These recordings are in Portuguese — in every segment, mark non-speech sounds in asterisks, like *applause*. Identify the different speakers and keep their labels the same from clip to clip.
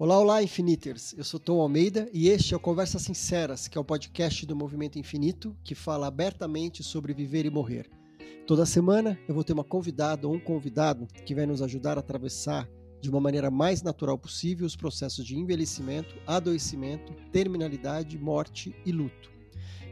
Speaker 1: Olá, olá, Infiniters! Eu sou Tom Almeida e este é o Conversas Sinceras, que é o podcast do Movimento Infinito que fala abertamente sobre viver e morrer. Toda semana eu vou ter uma convidada ou um convidado que vai nos ajudar a atravessar de uma maneira mais natural possível os processos de envelhecimento, adoecimento, terminalidade, morte e luto.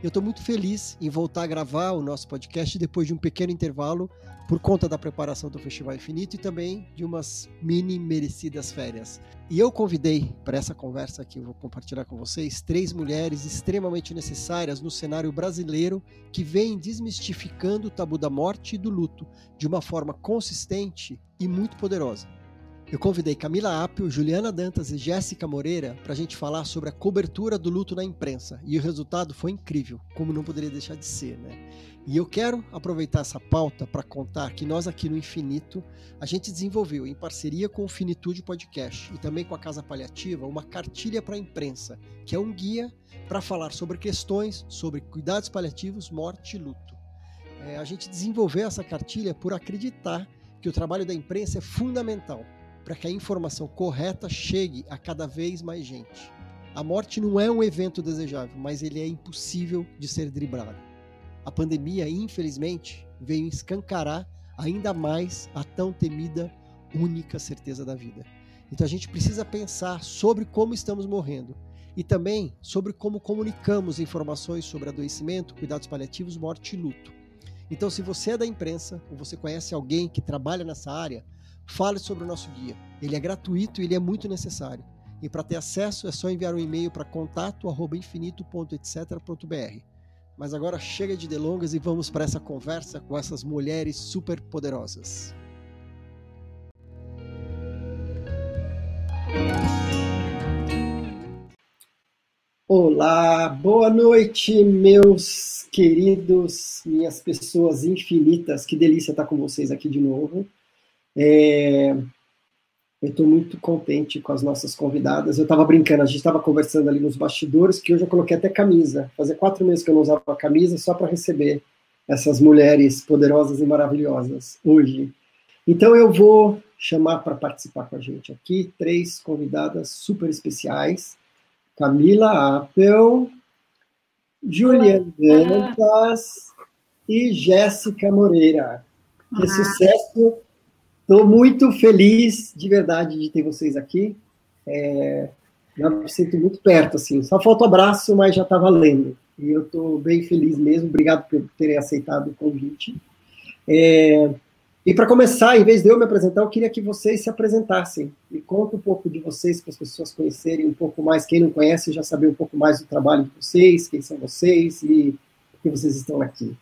Speaker 1: Eu estou muito feliz em voltar a gravar o nosso podcast depois de um pequeno intervalo por conta da preparação do Festival Infinito e também de umas mini merecidas férias. E eu convidei para essa conversa que eu vou compartilhar com vocês três mulheres extremamente necessárias no cenário brasileiro que vêm desmistificando o tabu da morte e do luto de uma forma consistente e muito poderosa. Eu convidei Camila Apio, Juliana Dantas e Jéssica Moreira para a gente falar sobre a cobertura do luto na imprensa. E o resultado foi incrível, como não poderia deixar de ser, né? E eu quero aproveitar essa pauta para contar que nós aqui no Infinito, a gente desenvolveu, em parceria com o Finitude Podcast e também com a Casa Paliativa, uma cartilha para a imprensa, que é um guia para falar sobre questões sobre cuidados paliativos, morte e luto. É, a gente desenvolveu essa cartilha por acreditar que o trabalho da imprensa é fundamental para que a informação correta chegue a cada vez mais gente. A morte não é um evento desejável, mas ele é impossível de ser driblado. A pandemia, infelizmente, veio escancarar ainda mais a tão temida única certeza da vida. Então a gente precisa pensar sobre como estamos morrendo e também sobre como comunicamos informações sobre adoecimento, cuidados paliativos, morte e luto. Então, se você é da imprensa ou você conhece alguém que trabalha nessa área, fale sobre o nosso guia. Ele é gratuito e ele é muito necessário. E para ter acesso é só enviar um e-mail para contato@infinito.etc.br. Mas agora chega de delongas e vamos para essa conversa com essas mulheres super poderosas. Olá, boa noite, meus queridos, minhas pessoas infinitas. Que delícia estar com vocês aqui de novo. É, eu estou muito contente com as nossas convidadas. Eu estava brincando, a gente estava conversando ali nos bastidores, que hoje eu coloquei até camisa. Fazia quatro meses que eu não usava camisa só para receber essas mulheres poderosas e maravilhosas hoje. Então eu vou chamar para participar com a gente aqui três convidadas super especiais: Camila Apple, Juliana Dantas e Jéssica Moreira. Que sucesso Estou muito feliz, de verdade, de ter vocês aqui. É, me sinto muito perto, assim. Só falta o abraço, mas já está valendo. E eu estou bem feliz mesmo. Obrigado por terem aceitado o convite. É, e para começar, em vez de eu me apresentar, eu queria que vocês se apresentassem. E conta um pouco de vocês, para as pessoas conhecerem um pouco mais. Quem não conhece, já saber um pouco mais do trabalho de vocês, quem são vocês e por que vocês estão aqui.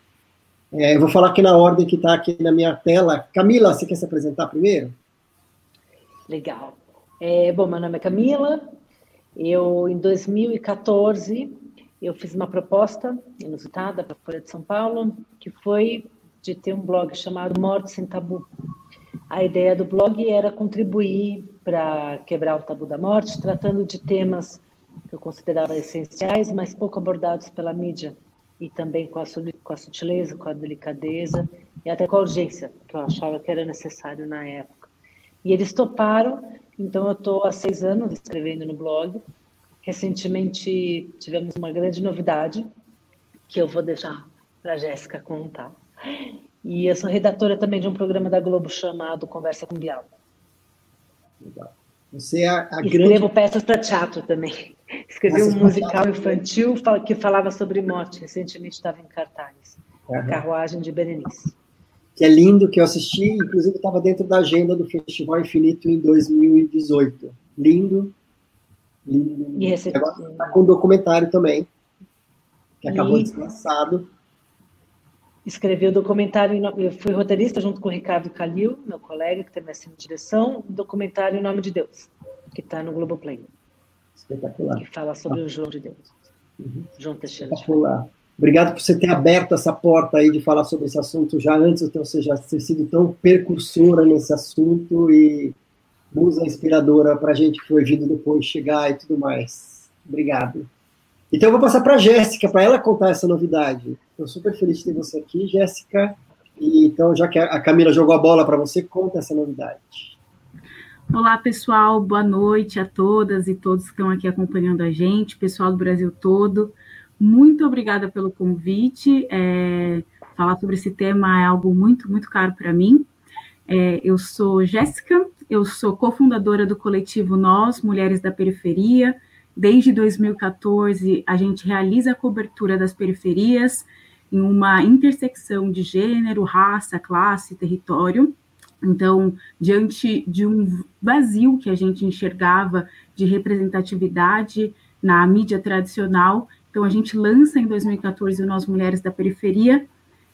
Speaker 1: É, eu vou falar aqui na ordem que está aqui na minha tela. Camila, você quer se apresentar primeiro?
Speaker 2: Legal. É, bom, meu nome é Camila. Eu, em 2014, eu fiz uma proposta inusitada para a Folha de São Paulo, que foi de ter um blog chamado Morte Sem Tabu. A ideia do blog era contribuir para quebrar o tabu da morte, tratando de temas que eu considerava essenciais, mas pouco abordados pela mídia e também com a, com a sutileza, com a delicadeza e até com a urgência que eu achava que era necessário na época. E eles toparam, então eu estou há seis anos escrevendo no blog. Recentemente tivemos uma grande novidade que eu vou deixar para a Jéssica contar. E eu sou redatora também de um programa da Globo chamado Conversa com Bial.
Speaker 1: Legal. Você é a, a
Speaker 2: Escrevo grande... peças para teatro também. Escrevi um musical infantil que falava sobre morte. Recentemente estava em cartaz. Uhum. A Carruagem de Berenice.
Speaker 1: Que é lindo, que eu assisti, inclusive estava dentro da agenda do Festival Infinito em 2018. Lindo. lindo. E esse... agora está com um documentário também, que acabou e... de ser lançado.
Speaker 2: Escrevi o documentário, eu fui roteirista junto com o Ricardo Calil, meu colega, que também assina direção, o documentário Em Nome de Deus, que está no Globoplay.
Speaker 1: Espetacular.
Speaker 2: Que fala sobre ah. o João de Deus. Uhum. João Teixeira.
Speaker 1: Espetacular. Obrigado por você ter aberto essa porta aí de falar sobre esse assunto já antes, então você já ter sido tão percursora nesse assunto e musa inspiradora para a gente que foi vindo depois chegar e tudo mais. Obrigado. Então eu vou passar para a Jéssica, para ela contar essa novidade. Estou super feliz de ter você aqui, Jéssica. E, então, já que a Camila jogou a bola para você, conta essa novidade.
Speaker 3: Olá, pessoal, boa noite a todas e todos que estão aqui acompanhando a gente, pessoal do Brasil todo. Muito obrigada pelo convite. É, falar sobre esse tema é algo muito, muito caro para mim. É, eu sou Jéssica, eu sou cofundadora do coletivo Nós, Mulheres da Periferia. Desde 2014, a gente realiza a cobertura das periferias em uma intersecção de gênero, raça, classe, território. Então, diante de um vazio que a gente enxergava de representatividade na mídia tradicional, então a gente lança em 2014 o Nós Mulheres da Periferia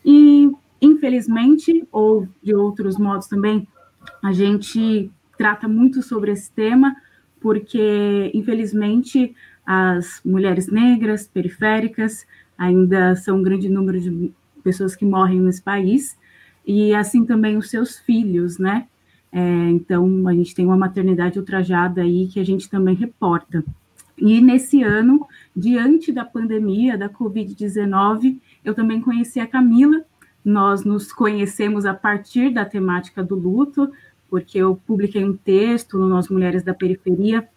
Speaker 3: e, infelizmente, ou de outros modos também, a gente trata muito sobre esse tema, porque, infelizmente, as mulheres negras, periféricas, ainda são um grande número de pessoas que morrem nesse país, e assim também os seus filhos, né? É, então, a gente tem uma maternidade ultrajada aí que a gente também reporta. E nesse ano, diante da pandemia da Covid-19, eu também conheci a Camila. Nós nos conhecemos a partir da temática do luto, porque eu publiquei um texto no Nós Mulheres da Periferia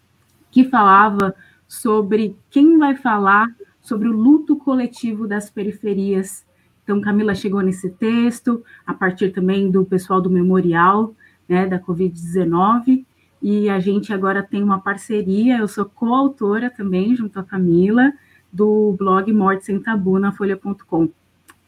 Speaker 3: que falava sobre quem vai falar sobre o luto coletivo das periferias. Então, Camila chegou nesse texto, a partir também do pessoal do memorial né, da Covid-19, e a gente agora tem uma parceria, eu sou coautora também, junto à Camila, do blog Morte Sem Tabu na Folha.com.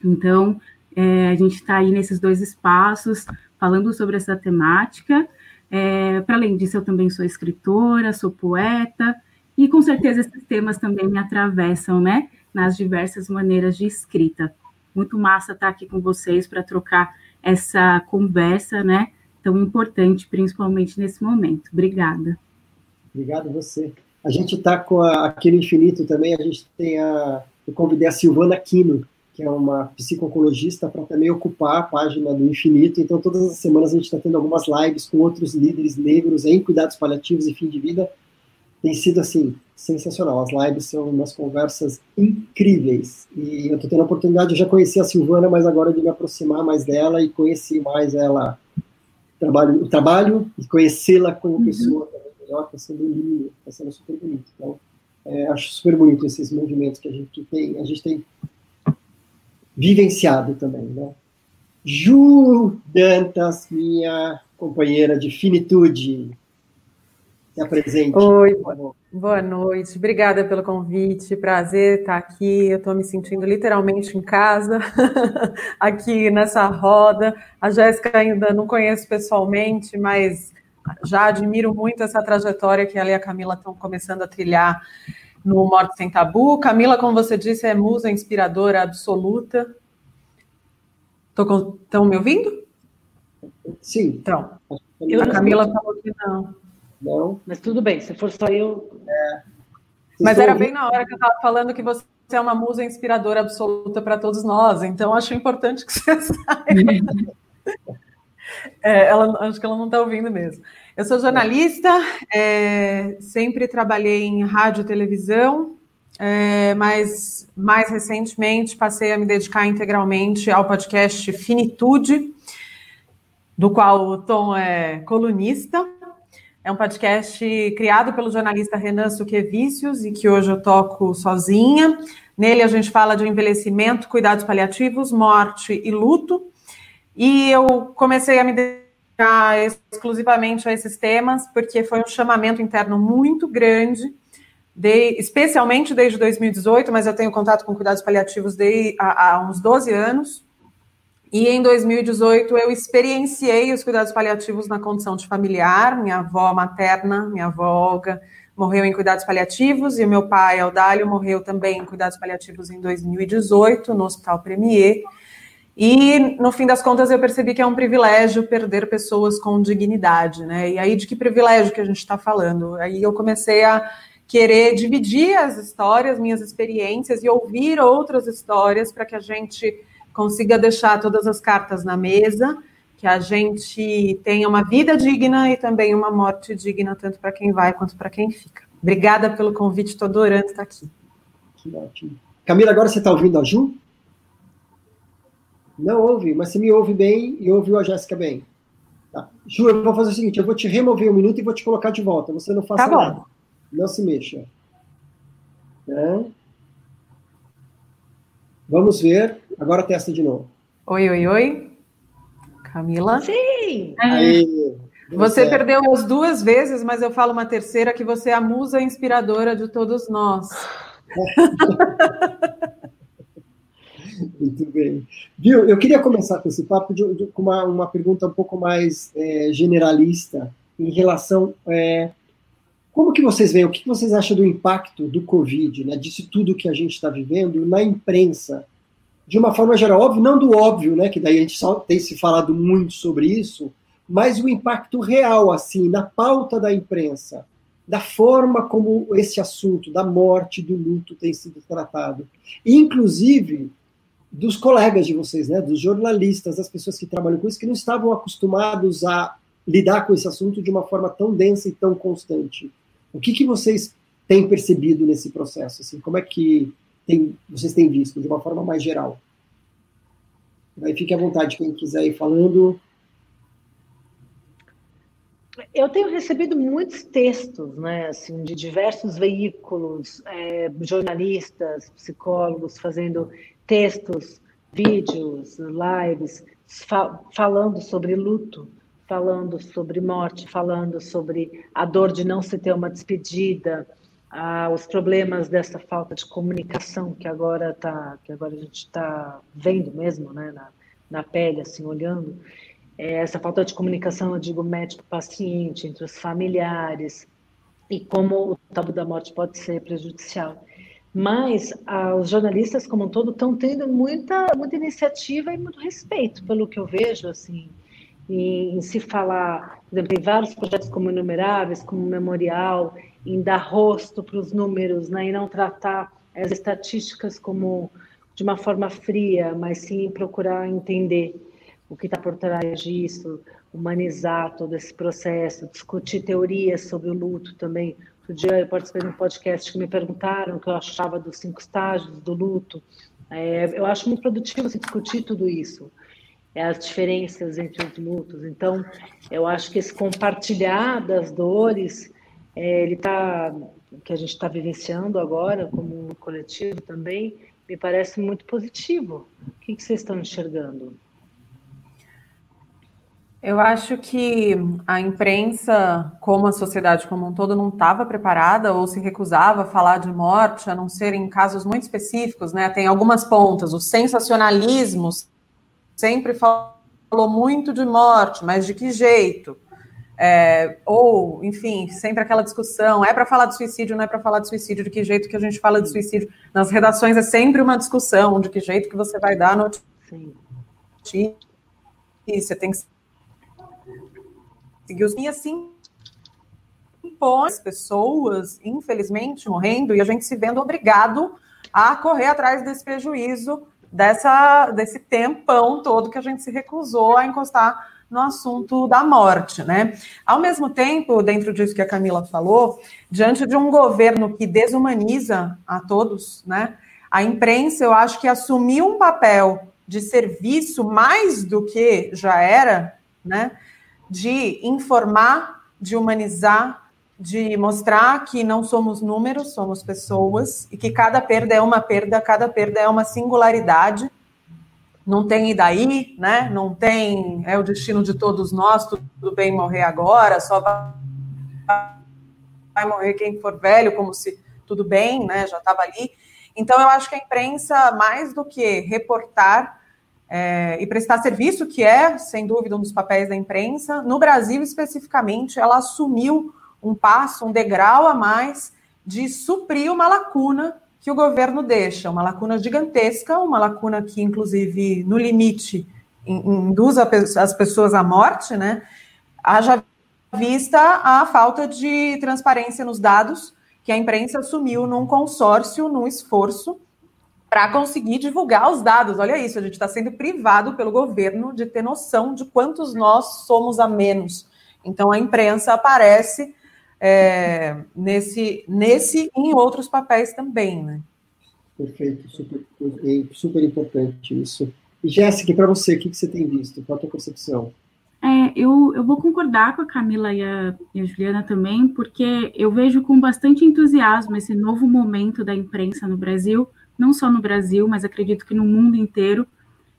Speaker 3: Então, é, a gente está aí nesses dois espaços, falando sobre essa temática. É, Para além disso, eu também sou escritora, sou poeta, e com certeza esses temas também me atravessam, né, nas diversas maneiras de escrita. Muito massa estar aqui com vocês para trocar essa conversa, né, tão importante, principalmente nesse momento. Obrigada.
Speaker 1: Obrigado você. A gente está com a, aquele infinito também, a gente tem a. Eu convidei a Silvana Quino, que é uma psicooncologista, para também ocupar a página do Infinito. Então, todas as semanas a gente está tendo algumas lives com outros líderes negros em cuidados paliativos e fim de vida. Tem sido, assim, sensacional. As lives são umas conversas incríveis. E eu estou tendo a oportunidade, eu já conheci a Silvana, mas agora de me aproximar mais dela e conhecer mais ela, trabalho, o trabalho e conhecê-la como uhum. pessoa também melhor, está sendo lindo, está sendo super bonito. Então, é, acho super bonito esses movimentos que a gente tem. A gente tem vivenciado também, né? Ju Dantas, minha companheira de finitude, se apresente.
Speaker 4: Oi, boa noite, obrigada pelo convite, prazer estar aqui, eu estou me sentindo literalmente em casa, *laughs* aqui nessa roda, a Jéssica ainda não conheço pessoalmente, mas já admiro muito essa trajetória que ela e a Camila estão começando a trilhar no Morte Sem Tabu. Camila, como você disse, é musa inspiradora absoluta Estão me ouvindo?
Speaker 1: Sim.
Speaker 4: Então, eu, a Camila falou que não.
Speaker 2: Não. Mas tudo bem, se for só eu. É.
Speaker 4: Mas era bem na hora que eu estava falando que você é uma musa inspiradora absoluta para todos nós, então acho importante que você *laughs* saiba. É, ela, acho que ela não está ouvindo mesmo. Eu sou jornalista, é, sempre trabalhei em rádio e televisão, é, mas mais recentemente passei a me dedicar integralmente ao podcast Finitude, do qual o Tom é colunista. É um podcast criado pelo jornalista Renan Suquevicius e que hoje eu toco sozinha. Nele a gente fala de envelhecimento, cuidados paliativos, morte e luto. E eu comecei a me dedicar exclusivamente a esses temas porque foi um chamamento interno muito grande de, especialmente desde 2018, mas eu tenho contato com cuidados paliativos de, há, há uns 12 anos. E em 2018 eu experienciei os cuidados paliativos na condição de familiar. Minha avó materna, minha avó Olga, morreu em cuidados paliativos e o meu pai, Aldalho, morreu também em cuidados paliativos em 2018 no Hospital Premier. E no fim das contas eu percebi que é um privilégio perder pessoas com dignidade, né? E aí de que privilégio que a gente está falando? Aí eu comecei a querer dividir as histórias, minhas experiências e ouvir outras histórias para que a gente consiga deixar todas as cartas na mesa, que a gente tenha uma vida digna e também uma morte digna, tanto para quem vai quanto para quem fica. Obrigada pelo convite, estou adorando estar aqui.
Speaker 1: Que ótimo. Camila, agora você está ouvindo a Ju? Não ouve, mas você me ouve bem e ouviu a Jéssica bem. Tá. Ju, eu vou fazer o seguinte: eu vou te remover um minuto e vou te colocar de volta. Você não faça
Speaker 2: tá
Speaker 1: nada. Não se mexa. É. Vamos ver. Agora testa de novo.
Speaker 4: Oi, oi, oi. Camila?
Speaker 2: Sim!
Speaker 1: Aí,
Speaker 4: você certo. perdeu as duas vezes, mas eu falo uma terceira que você é a musa inspiradora de todos nós. *laughs*
Speaker 1: Muito bem. Viu, eu queria começar com esse papo de, de, com uma, uma pergunta um pouco mais é, generalista em relação. É, como que vocês veem, o que vocês acham do impacto do Covid, né, disso tudo que a gente está vivendo na imprensa? De uma forma geral, óbvio, não do óbvio, né, que daí a gente só tem se falado muito sobre isso, mas o impacto real, assim, na pauta da imprensa, da forma como esse assunto da morte, do luto tem sido tratado. Inclusive, dos colegas de vocês, né, dos jornalistas, das pessoas que trabalham com isso, que não estavam acostumados a lidar com esse assunto de uma forma tão densa e tão constante. O que, que vocês têm percebido nesse processo? Assim, como é que tem, vocês têm visto, de uma forma mais geral? Aí fique à vontade, quem quiser ir falando.
Speaker 2: Eu tenho recebido muitos textos, né, assim, de diversos veículos, é, jornalistas, psicólogos fazendo textos, vídeos, lives, fa falando sobre luto, falando sobre morte, falando sobre a dor de não se ter uma despedida, ah, os problemas dessa falta de comunicação que agora tá, que agora a gente está vendo mesmo, né, na, na pele, assim, olhando. É, essa falta de comunicação, eu digo médico-paciente, entre os familiares, e como o tabu da morte pode ser prejudicial mas ah, os jornalistas como um todo estão tendo muita, muita iniciativa e muito respeito pelo que eu vejo, assim, em, em se falar, por exemplo, tem vários projetos como Inumeráveis, como Memorial, em dar rosto para os números, né, e não tratar as estatísticas como de uma forma fria, mas sim procurar entender o que está por trás disso, humanizar todo esse processo, discutir teorias sobre o luto também, Outro dia eu participei de um podcast que me perguntaram o que eu achava dos cinco estágios do luto. É, eu acho muito produtivo assim, discutir tudo isso, é, as diferenças entre os lutos. Então, eu acho que esse compartilhar das dores, é, ele tá, que a gente está vivenciando agora como coletivo também, me parece muito positivo. O que, que vocês estão enxergando?
Speaker 4: Eu acho que a imprensa, como a sociedade como um todo, não estava preparada ou se recusava a falar de morte, a não ser em casos muito específicos, né? Tem algumas pontas. O sensacionalismo sempre falou muito de morte, mas de que jeito? É, ou, enfim, sempre aquela discussão: é para falar de suicídio, não é para falar de suicídio, de que jeito que a gente fala de suicídio? Nas redações é sempre uma discussão de que jeito que você vai dar a notícia. Tem que seguir os e assim impõe as pessoas, infelizmente, morrendo e a gente se vendo obrigado a correr atrás desse prejuízo, dessa, desse tempão todo que a gente se recusou a encostar no assunto da morte, né? Ao mesmo tempo, dentro disso que a Camila falou, diante de um governo que desumaniza a todos, né? A imprensa, eu acho que assumiu um papel de serviço mais do que já era, né? de informar, de humanizar, de mostrar que não somos números, somos pessoas e que cada perda é uma perda, cada perda é uma singularidade. Não tem e daí, né? Não tem é o destino de todos nós, tudo bem morrer agora, só vai, morrer quem for velho, como se tudo bem, né? Já estava ali. Então eu acho que a imprensa mais do que reportar é, e prestar serviço, que é, sem dúvida, um dos papéis da imprensa. No Brasil, especificamente, ela assumiu um passo, um degrau a mais de suprir uma lacuna que o governo deixa, uma lacuna gigantesca, uma lacuna que, inclusive, no limite, induz as pessoas à morte, né? Haja vista a falta de transparência nos dados que a imprensa assumiu num consórcio, num esforço para conseguir divulgar os dados. Olha isso, a gente está sendo privado pelo governo de ter noção de quantos nós somos a menos. Então a imprensa aparece é, nesse, nesse e em outros papéis também, né?
Speaker 1: Perfeito, super, super importante isso. E Jéssica, para você, o que, que você tem visto? Qual a tua percepção?
Speaker 3: É, eu, eu vou concordar com a Camila e a, e a Juliana também, porque eu vejo com bastante entusiasmo esse novo momento da imprensa no Brasil, não só no Brasil, mas acredito que no mundo inteiro.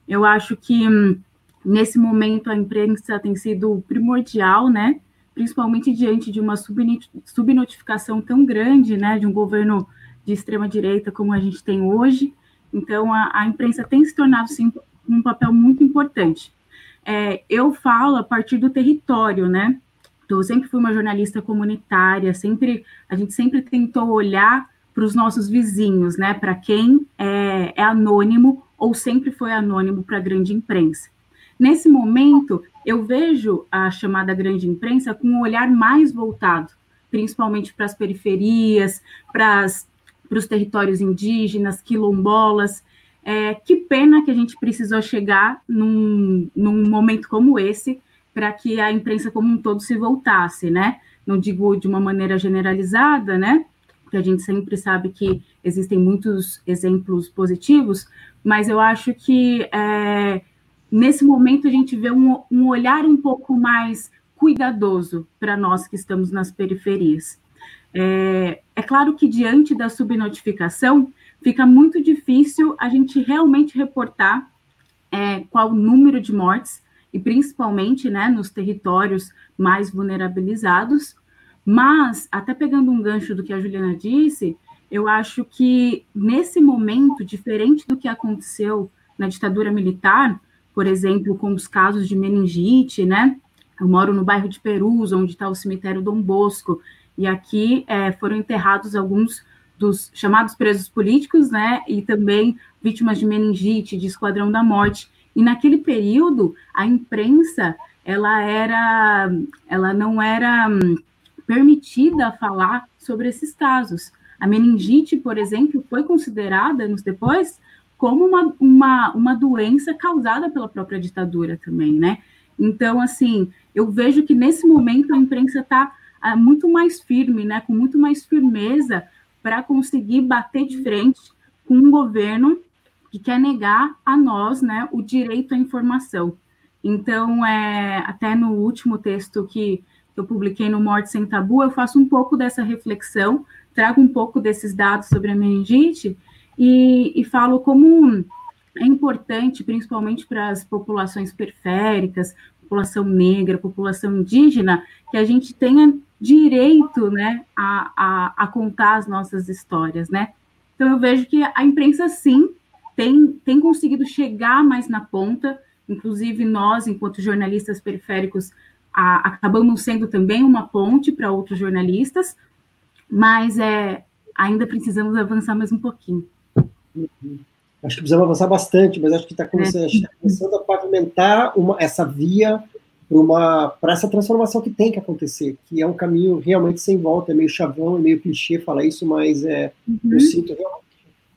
Speaker 3: Eu acho que hum, nesse momento a imprensa tem sido primordial, né? Principalmente diante de uma subnotificação tão grande, né? De um governo de extrema direita como a gente tem hoje. Então a, a imprensa tem se tornado sim um papel muito importante. É, eu falo a partir do território, né? Então, eu sempre fui uma jornalista comunitária, sempre a gente sempre tentou olhar para os nossos vizinhos, né? Para quem é, é anônimo ou sempre foi anônimo para a grande imprensa. Nesse momento, eu vejo a chamada grande imprensa com um olhar mais voltado, principalmente para as periferias, para os territórios indígenas, quilombolas. É, que pena que a gente precisou chegar num, num momento como esse para que a imprensa como um todo se voltasse, né? Não digo de uma maneira generalizada, né? porque a gente sempre sabe que existem muitos exemplos positivos, mas eu acho que é, nesse momento a gente vê um, um olhar um pouco mais cuidadoso para nós que estamos nas periferias. É, é, claro que diante da subnotificação fica muito difícil a gente realmente reportar é, qual o número de mortes, e principalmente né, nos territórios mais vulnerabilizados, mas, até pegando um gancho do que a Juliana disse, eu acho que nesse momento, diferente do que aconteceu na ditadura militar, por exemplo, com os casos de meningite, né? Eu moro no bairro de Perus, onde está o cemitério Dom Bosco, e aqui é, foram enterrados alguns dos chamados presos políticos, né? E também vítimas de meningite, de Esquadrão da Morte. E naquele período, a imprensa, ela era, ela não era permitida falar sobre esses casos. A meningite, por exemplo, foi considerada anos depois como uma, uma, uma doença causada pela própria ditadura também, né? Então, assim, eu vejo que nesse momento a imprensa está ah, muito mais firme, né, com muito mais firmeza para conseguir bater de frente com um governo que quer negar a nós, né, o direito à informação. Então, é, até no último texto que eu publiquei no Morte Sem Tabu, eu faço um pouco dessa reflexão, trago um pouco desses dados sobre a meningite e, e falo como é importante, principalmente para as populações periféricas, população negra, população indígena, que a gente tenha direito né, a, a, a, contar as nossas histórias, né? Então eu vejo que a imprensa sim tem, tem conseguido chegar mais na ponta, inclusive nós, enquanto jornalistas periféricos, a, acabamos sendo também uma ponte para outros jornalistas, mas é, ainda precisamos avançar mais um pouquinho.
Speaker 1: Uhum. Acho que precisamos avançar bastante, mas acho que está começando, é. Tá começando, a pavimentar uma, essa via para essa transformação que tem que acontecer, que é um caminho realmente sem volta, é meio chavão, é meio clichê falar isso, mas é, uhum. eu sinto realmente.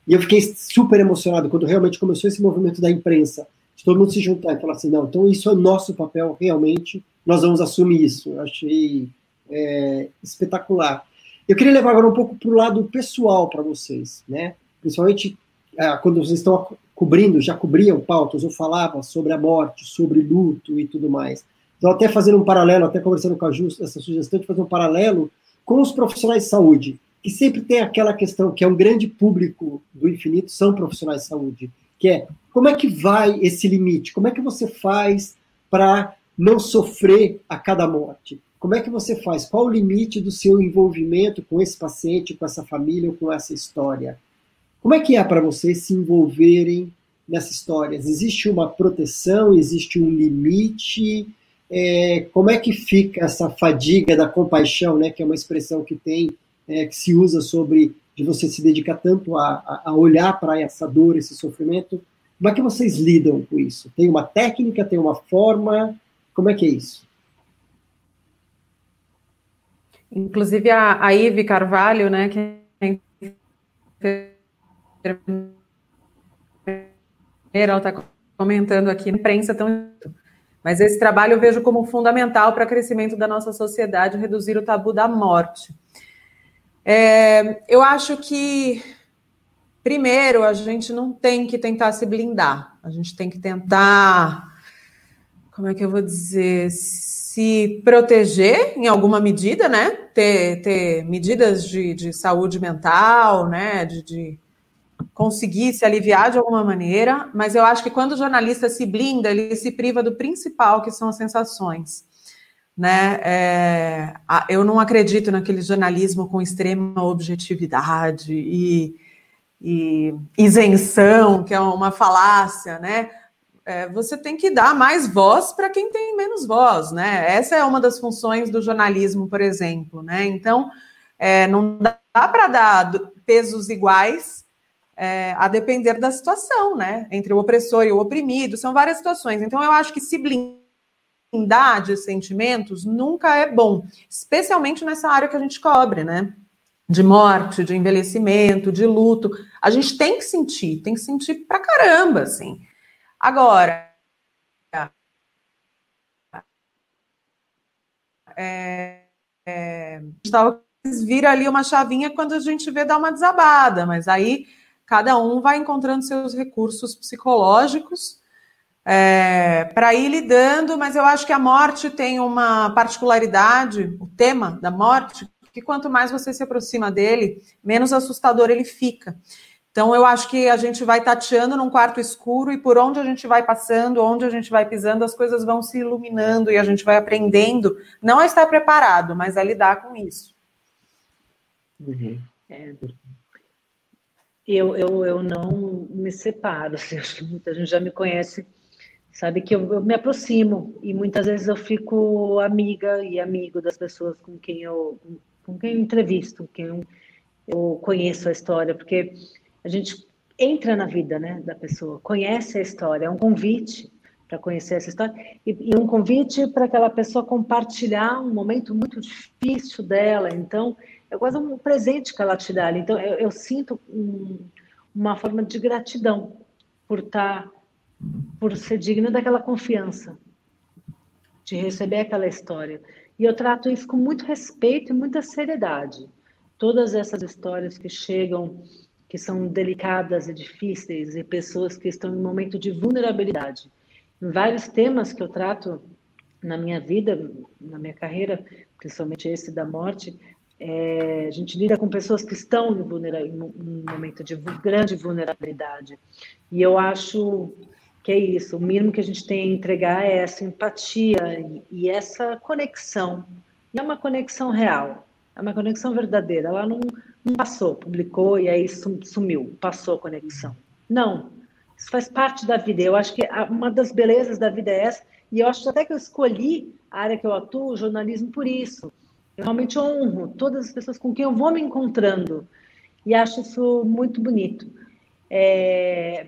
Speaker 1: E eu fiquei super emocionado quando realmente começou esse movimento da imprensa, de todo mundo se juntar e falar assim, não, então isso é nosso papel realmente, nós vamos assumir isso. Eu achei é, espetacular. Eu queria levar agora um pouco para o lado pessoal para vocês, né? Principalmente quando vocês estão cobrindo, já cobriam pautas ou falavam sobre a morte, sobre luto e tudo mais. Então, até fazendo um paralelo, até conversando com a Justa, essa sugestão de fazer um paralelo com os profissionais de saúde, que sempre tem aquela questão que é um grande público do infinito, são profissionais de saúde, que é como é que vai esse limite? Como é que você faz para não sofrer a cada morte? Como é que você faz? Qual o limite do seu envolvimento com esse paciente, com essa família ou com essa história? Como é que é para vocês se envolverem nessas histórias? Existe uma proteção? Existe um limite? É, como é que fica essa fadiga da compaixão, né, que é uma expressão que tem, é, que se usa sobre de você se dedicar tanto a, a olhar para essa dor, esse sofrimento? Como é que vocês lidam com isso? Tem uma técnica, tem uma forma? Como é que é isso?
Speaker 4: Inclusive a, a Ive Carvalho, né, que é ela está comentando aqui na imprensa tão mas esse trabalho eu vejo como fundamental para o crescimento da nossa sociedade, reduzir o tabu da morte. É, eu acho que, primeiro, a gente não tem que tentar se blindar, a gente tem que tentar como é que eu vou dizer, se proteger em alguma medida, né? Ter, ter medidas de, de saúde mental, né? De, de conseguir se aliviar de alguma maneira, mas eu acho que quando o jornalista se blinda, ele se priva do principal, que são as sensações. Né? É, eu não acredito naquele jornalismo com extrema objetividade e, e isenção, que é uma falácia, né? É, você tem que dar mais voz para quem tem menos voz, né? Essa é uma das funções do jornalismo, por exemplo, né? Então, é, não dá para dar pesos iguais é, a depender da situação, né? Entre o opressor e o oprimido, são várias situações. Então, eu acho que se blindar de sentimentos nunca é bom, especialmente nessa área que a gente cobre, né? De morte, de envelhecimento, de luto. A gente tem que sentir, tem que sentir pra caramba, assim. Agora, é, é, vira ali uma chavinha quando a gente vê dar uma desabada, mas aí cada um vai encontrando seus recursos psicológicos é, para ir lidando, mas eu acho que a morte tem uma particularidade, o tema da morte, que quanto mais você se aproxima dele, menos assustador ele fica. Então, eu acho que a gente vai tateando num quarto escuro e por onde a gente vai passando, onde a gente vai pisando, as coisas vão se iluminando e a gente vai aprendendo, não a estar preparado, mas a lidar com isso.
Speaker 2: Uhum. É, eu, eu, eu não me separo, *laughs* assim, muita gente já me conhece, sabe que eu, eu, me aproximo e muitas vezes eu fico amiga e amigo das pessoas com quem eu, com quem eu entrevisto, com quem eu, eu conheço a história, porque a gente entra na vida né, da pessoa, conhece a história, é um convite para conhecer essa história e, e um convite para aquela pessoa compartilhar um momento muito difícil dela. Então, é quase um presente que ela te dá. Então, eu, eu sinto um, uma forma de gratidão por estar, tá, por ser digna daquela confiança, de receber aquela história. E eu trato isso com muito respeito e muita seriedade. Todas essas histórias que chegam, que são delicadas e difíceis, e pessoas que estão em momento de vulnerabilidade. Em vários temas que eu trato na minha vida, na minha carreira, principalmente esse da morte, é, a gente lida com pessoas que estão em, em um momento de grande vulnerabilidade. E eu acho que é isso. O mínimo que a gente tem a entregar é essa empatia e, essa conexão. E é uma conexão real, é uma conexão verdadeira. Ela não, não passou, publicou e aí sumiu, passou a conexão. Não, isso faz parte da vida. Eu acho que uma das belezas da vida é essa. E eu acho até que eu escolhi a área que eu atuo, o jornalismo, por isso eu realmente honro todas as pessoas com quem eu vou me encontrando e acho isso muito bonito. É,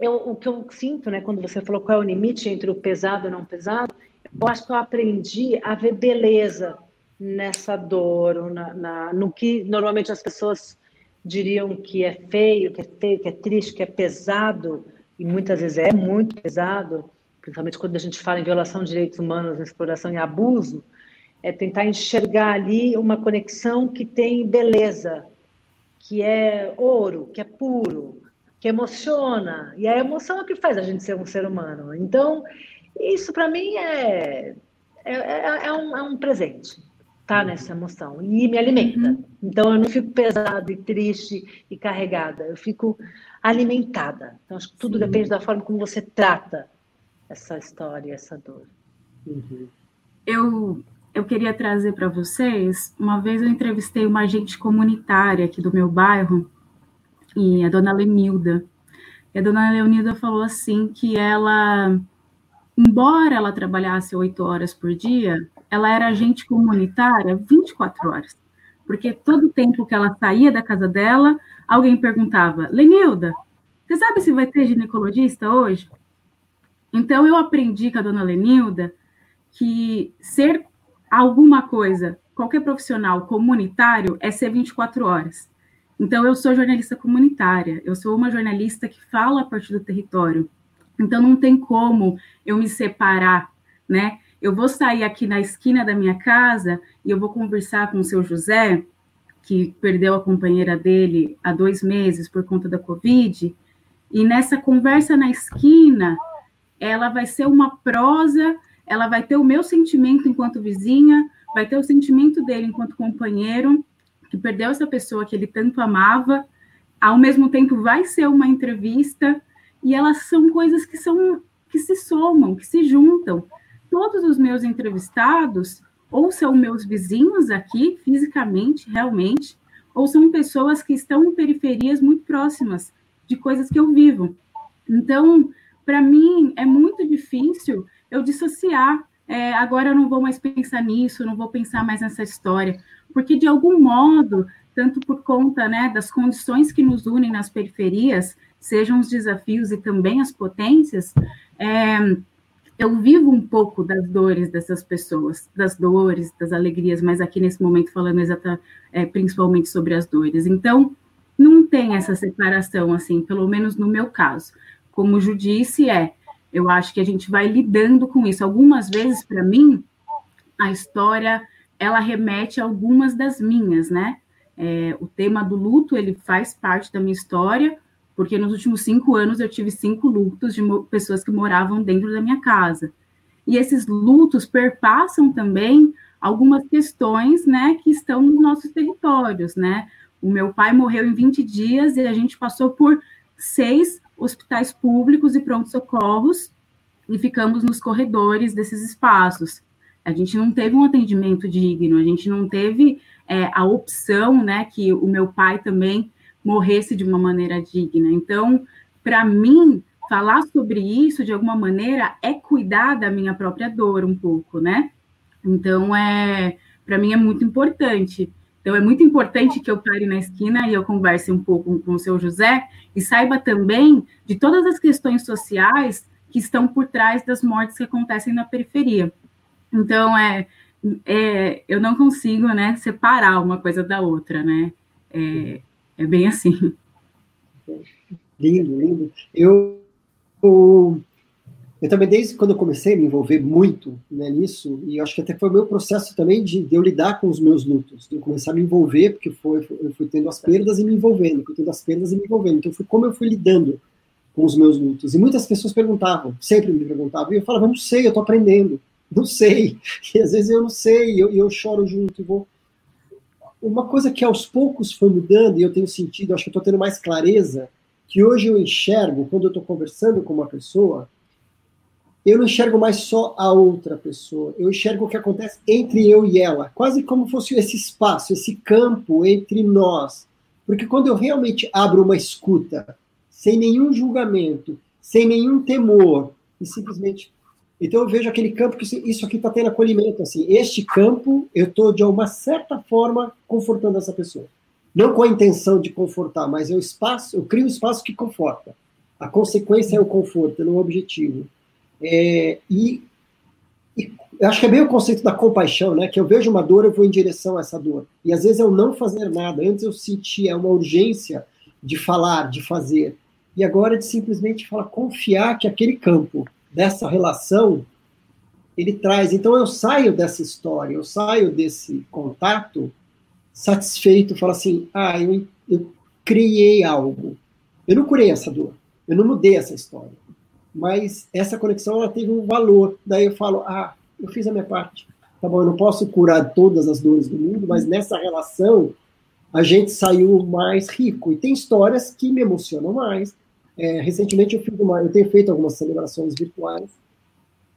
Speaker 2: eu, o que eu sinto, né, quando você falou qual é o limite entre o pesado e não pesado, eu acho que eu aprendi a ver beleza nessa dor, na, na, no que normalmente as pessoas diriam que é feio, que é feio, que é triste, que é pesado, e muitas vezes é muito pesado, principalmente quando a gente fala em violação de direitos humanos, exploração e abuso, é tentar enxergar ali uma conexão que tem beleza, que é ouro, que é puro, que emociona. E a emoção é o que faz a gente ser um ser humano. Então, isso para mim é, é, é, é, um, é um presente, tá nessa emoção. E me alimenta. Uhum. Então, eu não fico pesada e triste e carregada. Eu fico alimentada. Então, acho que tudo Sim. depende da forma como você trata essa história, essa dor.
Speaker 3: Uhum. Eu eu queria trazer para vocês. Uma vez eu entrevistei uma agente comunitária aqui do meu bairro, e a dona Lenilda. E a dona Leonilda falou assim que ela, embora ela trabalhasse oito horas por dia, ela era agente comunitária 24 horas. Porque todo tempo que ela saía da casa dela, alguém perguntava: Lenilda, você sabe se vai ter ginecologista hoje? Então eu aprendi com a dona Lenilda que ser alguma coisa, qualquer profissional comunitário é ser 24 horas. Então, eu sou jornalista comunitária, eu sou uma jornalista que fala a partir do território. Então, não tem como eu me separar, né? Eu vou sair aqui na esquina da minha casa e eu vou conversar com o seu José, que perdeu a companheira dele há dois meses por conta da Covid, e nessa conversa na esquina, ela vai ser uma prosa, ela vai ter o meu sentimento enquanto vizinha, vai ter o sentimento dele enquanto companheiro, que perdeu essa pessoa que ele tanto amava, ao mesmo tempo vai ser uma entrevista, e elas são coisas que são que se somam, que se juntam. Todos os meus entrevistados ou são meus vizinhos aqui, fisicamente, realmente, ou são pessoas que estão em periferias muito próximas de coisas que eu vivo. Então, para mim, é muito difícil eu dissociar. É, agora eu não vou mais pensar nisso, não vou pensar mais nessa história, porque de algum modo, tanto por conta né, das condições que nos unem nas periferias, sejam os desafios e também as potências, é, eu vivo um pouco das dores dessas pessoas, das dores, das alegrias, mas aqui nesse momento falando exata, é, principalmente sobre as dores. Então, não tem essa separação, assim, pelo menos no meu caso. Como o Ju disse, é, eu acho que a gente vai lidando com isso. Algumas vezes, para mim, a história, ela remete a algumas das minhas, né? É, o tema do luto, ele faz parte da minha história, porque nos últimos cinco anos eu tive cinco lutos de pessoas que moravam dentro da minha casa. E esses lutos perpassam também algumas questões, né, que estão nos nossos territórios, né? O meu pai morreu em 20 dias e a gente passou por seis hospitais públicos e pronto-socorros e ficamos nos corredores desses espaços. A gente não teve um atendimento digno, a gente não teve é, a opção, né, que o meu pai também morresse de uma maneira digna. Então, para mim, falar sobre isso de alguma maneira é cuidar da minha própria dor um pouco, né? Então, é, para mim é muito importante. Então, é muito importante que eu pare na esquina e eu converse um pouco com o seu José e saiba também de todas as questões sociais que estão por trás das mortes que acontecem na periferia. Então, é, é eu não consigo né, separar uma coisa da outra, né? É, é bem assim.
Speaker 1: Lindo, lindo. Eu, eu, eu, também, desde quando eu comecei a me envolver muito né, nisso, e acho que até foi o meu processo também de, de eu lidar com os meus lutos, de eu começar a me envolver, porque foi, eu fui tendo as perdas e me envolvendo, fui tendo as perdas e me envolvendo. Então, foi como eu fui lidando com os meus lutos. E muitas pessoas perguntavam, sempre me perguntavam, e eu falava, não sei, eu estou aprendendo, não sei. *laughs* E às vezes eu não sei, e eu, eu choro junto, e vou uma coisa que aos poucos foi mudando, e eu tenho sentido, acho que estou tendo mais clareza, que hoje eu enxergo, quando eu estou conversando com uma pessoa, eu não enxergo mais só a outra pessoa, eu enxergo o que acontece entre eu e ela, quase como fosse esse espaço, esse campo entre nós. Porque quando eu realmente abro uma escuta, sem nenhum julgamento, sem nenhum temor, e simplesmente então eu vejo aquele campo que isso aqui está tendo acolhimento. Assim, este campo eu estou de uma certa forma confortando essa pessoa, não com a intenção de confortar, mas eu espaço, eu crio um espaço que conforta. A consequência é o conforto, não o objetivo. É, e, e acho que é bem o conceito da compaixão, né? Que eu vejo uma dor, eu vou em direção a essa dor. E às vezes eu não fazer nada. Antes eu sentia uma urgência de falar, de fazer. E agora é de simplesmente falar, confiar que aquele campo dessa relação, ele traz. Então eu saio dessa história, eu saio desse contato satisfeito, falo assim: ah, eu, eu criei algo. Eu não curei essa dor, eu não mudei essa história, mas essa conexão ela teve um valor. Daí eu falo: ah, eu fiz a minha parte. Tá bom, eu não posso curar todas as dores do mundo, mas nessa relação a gente saiu mais rico. E tem histórias que me emocionam mais, é, recentemente eu fiz uma, eu tenho feito algumas celebrações virtuais.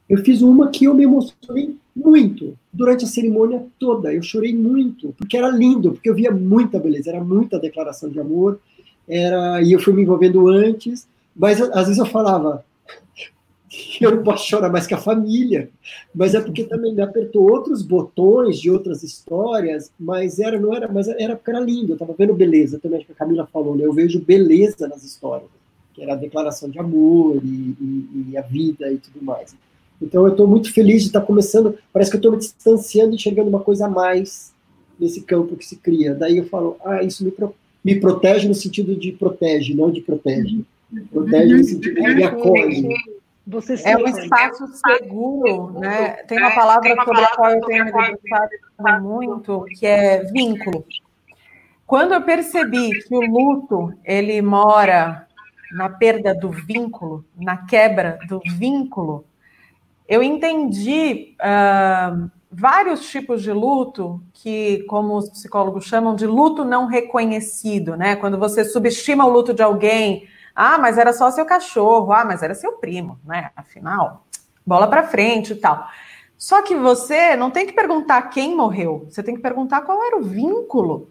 Speaker 1: Eu fiz uma que eu me emocionei muito durante a cerimônia toda. Eu chorei muito porque era lindo, porque eu via muita beleza, era muita declaração de amor. Era e eu fui me envolvendo antes, mas às vezes eu falava *laughs* eu não posso chorar mais que a família, mas é porque também me apertou outros botões de outras histórias, mas era não era, mas era porque era lindo. Eu estava vendo beleza também, acho que a Camila falou, né? Eu vejo beleza nas histórias que era a declaração de amor e, e, e a vida e tudo mais. Então eu estou muito feliz de estar tá começando, parece que eu estou me distanciando e enxergando uma coisa a mais nesse campo que se cria. Daí eu falo, ah, isso me, pro, me protege no sentido de protege, não de protege. Protege no sentido me acolhe.
Speaker 4: Você é um espaço seguro, né? Tem uma palavra sobre a qual eu tenho me debruçado muito, que é vínculo. Quando eu percebi que o luto ele mora na perda do vínculo, na quebra do vínculo, eu entendi uh, vários tipos de luto que, como os psicólogos chamam, de luto não reconhecido, né? Quando você subestima o luto de alguém, ah, mas era só seu cachorro, ah, mas era seu primo, né? Afinal, bola para frente e tal. Só que você não tem que perguntar quem morreu, você tem que perguntar qual era o vínculo.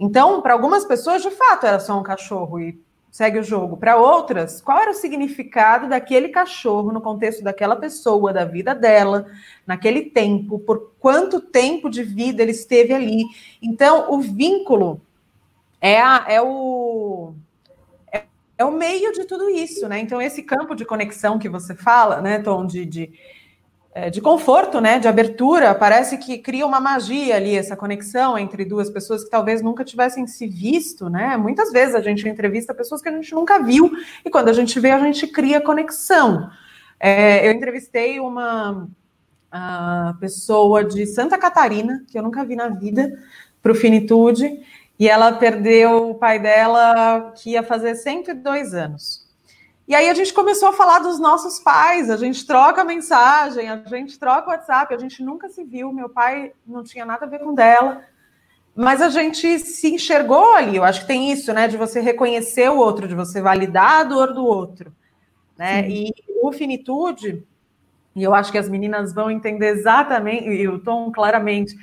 Speaker 4: Então, para algumas pessoas, de fato, era só um cachorro e segue o jogo. Para outras, qual era o significado daquele cachorro no contexto daquela pessoa, da vida dela, naquele tempo, por quanto tempo de vida ele esteve ali. Então, o vínculo é, a, é o é, o meio de tudo isso, né? Então, esse campo de conexão que você fala, né, Tom, de, de é, de conforto, né, de abertura, parece que cria uma magia ali, essa conexão entre duas pessoas que talvez nunca tivessem se visto, né? Muitas vezes a gente entrevista pessoas que a gente nunca viu, e quando a gente vê, a gente cria conexão. É, eu entrevistei uma pessoa de Santa Catarina, que eu nunca vi na vida, para o Finitude, e ela perdeu o pai dela, que ia fazer 102 anos. E aí a gente começou a falar dos nossos pais, a gente troca mensagem, a gente troca WhatsApp, a gente nunca se viu, meu pai não tinha nada a ver com dela, mas a gente se enxergou ali. Eu acho que tem isso, né, de você reconhecer o outro, de você validar a dor do outro, né? Sim. E o finitude, e eu acho que as meninas vão entender exatamente, e o Tom claramente,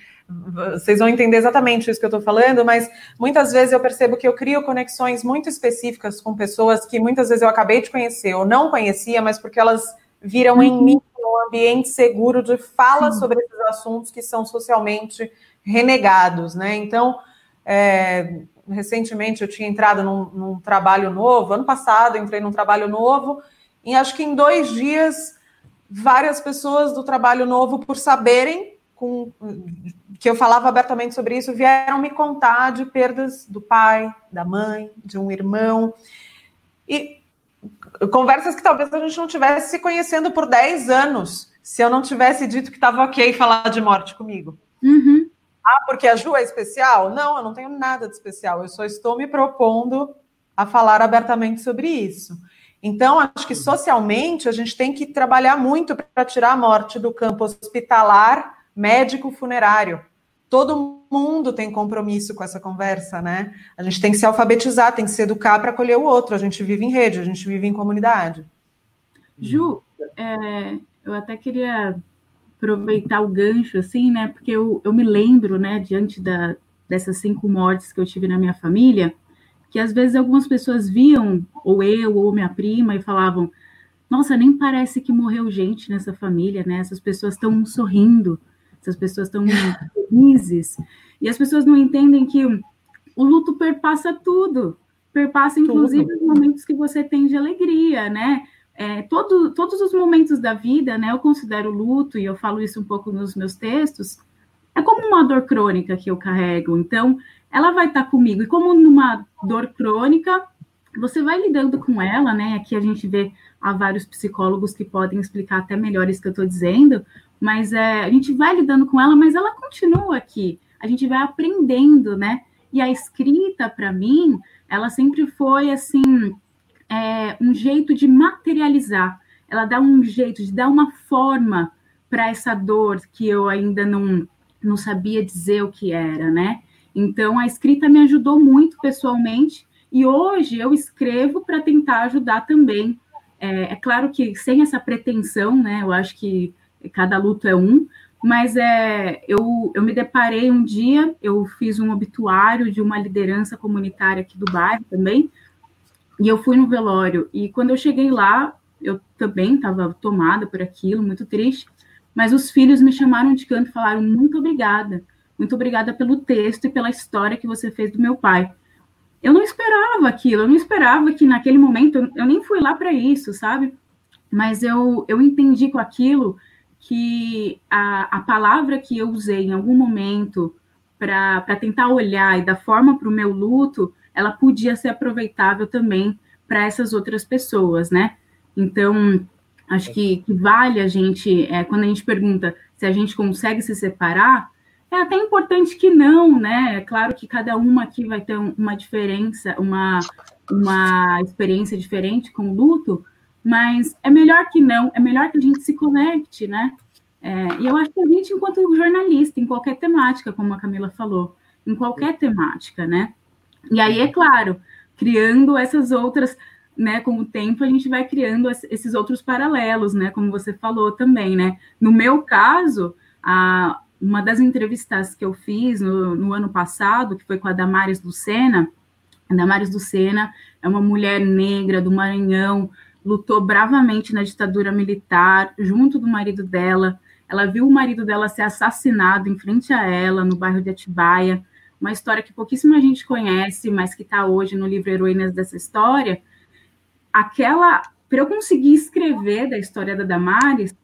Speaker 4: vocês vão entender exatamente isso que eu estou falando, mas muitas vezes eu percebo que eu crio conexões muito específicas com pessoas que muitas vezes eu acabei de conhecer ou não conhecia, mas porque elas viram uhum. em mim um ambiente seguro de fala Sim. sobre esses assuntos que são socialmente renegados, né? Então, é, recentemente eu tinha entrado num, num trabalho novo, ano passado entrei num trabalho novo, e acho que em dois dias várias pessoas do trabalho novo, por saberem com, que eu falava abertamente sobre isso, vieram me contar de perdas do pai, da mãe, de um irmão. E conversas que talvez a gente não tivesse se conhecendo por 10 anos, se eu não tivesse dito que estava ok falar de morte comigo.
Speaker 3: Uhum.
Speaker 4: Ah, porque a Ju é especial? Não, eu não tenho nada de especial, eu só estou me propondo a falar abertamente sobre isso. Então, acho que socialmente a gente tem que trabalhar muito para tirar a morte do campo hospitalar médico funerário. Todo mundo tem compromisso com essa conversa, né? A gente tem que se alfabetizar, tem que se educar para acolher o outro. A gente vive em rede, a gente vive em comunidade.
Speaker 3: Ju, é, eu até queria aproveitar o gancho, assim, né? Porque eu, eu me lembro, né, diante da, dessas cinco mortes que eu tive na minha família, que às vezes algumas pessoas viam, ou eu, ou minha prima, e falavam: Nossa, nem parece que morreu gente nessa família, né? Essas pessoas estão sorrindo essas pessoas estão felizes. E as pessoas não entendem que o luto perpassa tudo, perpassa inclusive tudo. os momentos que você tem de alegria, né? É, todo, todos os momentos da vida, né? Eu considero luto, e eu falo isso um pouco nos meus textos, é como uma dor crônica que eu carrego. Então, ela vai estar comigo. E como numa dor crônica, você vai lidando com ela, né? Aqui a gente vê há vários psicólogos que podem explicar até melhor isso que eu estou dizendo, mas é, a gente vai lidando com ela, mas ela continua aqui. A gente vai aprendendo, né? E a escrita, para mim, ela sempre foi assim é, um jeito de materializar. Ela dá um jeito de dar uma forma para essa dor que eu ainda não, não sabia dizer o que era, né? Então a escrita me ajudou muito pessoalmente e hoje eu escrevo para tentar ajudar também. É, é, claro que sem essa pretensão, né? Eu acho que cada luto é um, mas é, eu, eu me deparei um dia, eu fiz um obituário de uma liderança comunitária aqui do bairro também, e eu fui no velório, e quando eu cheguei lá, eu também estava tomada por aquilo, muito triste, mas os filhos me chamaram de canto e falaram, muito obrigada, muito obrigada pelo texto e pela história que você fez do meu pai. Eu não esperava aquilo, eu não esperava que naquele momento, eu nem fui lá para isso, sabe? Mas eu, eu entendi com aquilo que a, a palavra que eu usei em algum momento para tentar olhar e dar forma para o meu luto, ela podia ser aproveitável também para essas outras pessoas, né? Então, acho que, que vale a gente, é, quando a gente pergunta se a gente consegue se separar, é até importante que não, né? É claro que cada uma aqui vai ter uma diferença, uma, uma experiência diferente com o luto, mas é melhor que não, é melhor que a gente se conecte, né? É, e eu acho que a gente, enquanto jornalista, em qualquer temática, como a Camila falou, em qualquer temática, né? E aí, é claro, criando essas outras, né? Com o tempo, a gente vai criando esses outros paralelos, né? Como você falou também, né? No meu caso, a, uma das entrevistas que eu fiz no, no ano passado, que foi com a Damares Lucena, a Damares Lucena é uma mulher negra do Maranhão, lutou bravamente na ditadura militar, junto do marido dela, ela viu o marido dela ser assassinado em frente a ela, no bairro de Atibaia. Uma história que pouquíssima gente conhece, mas que está hoje no livro Heroínas dessa História. Aquela. Para eu conseguir escrever da história da Damares,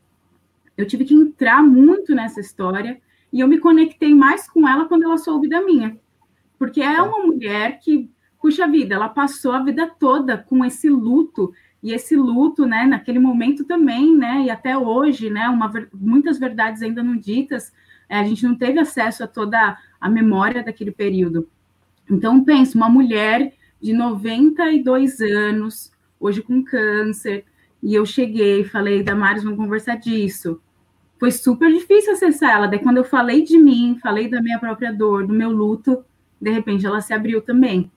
Speaker 3: eu tive que entrar muito nessa história e eu me conectei mais com ela quando ela soube da minha. Porque é uma mulher que, puxa vida, ela passou a vida toda com esse luto e esse luto, né, naquele momento também, né, e até hoje, né, uma, muitas verdades ainda não ditas, é, a gente não teve acesso a toda a memória daquele período. Então, penso, uma mulher de 92 anos, hoje com câncer, e eu cheguei, falei, Damares, vamos conversar disso. Foi super difícil acessar ela, daí quando eu falei de mim, falei da minha própria dor, do meu luto, de repente ela se abriu também.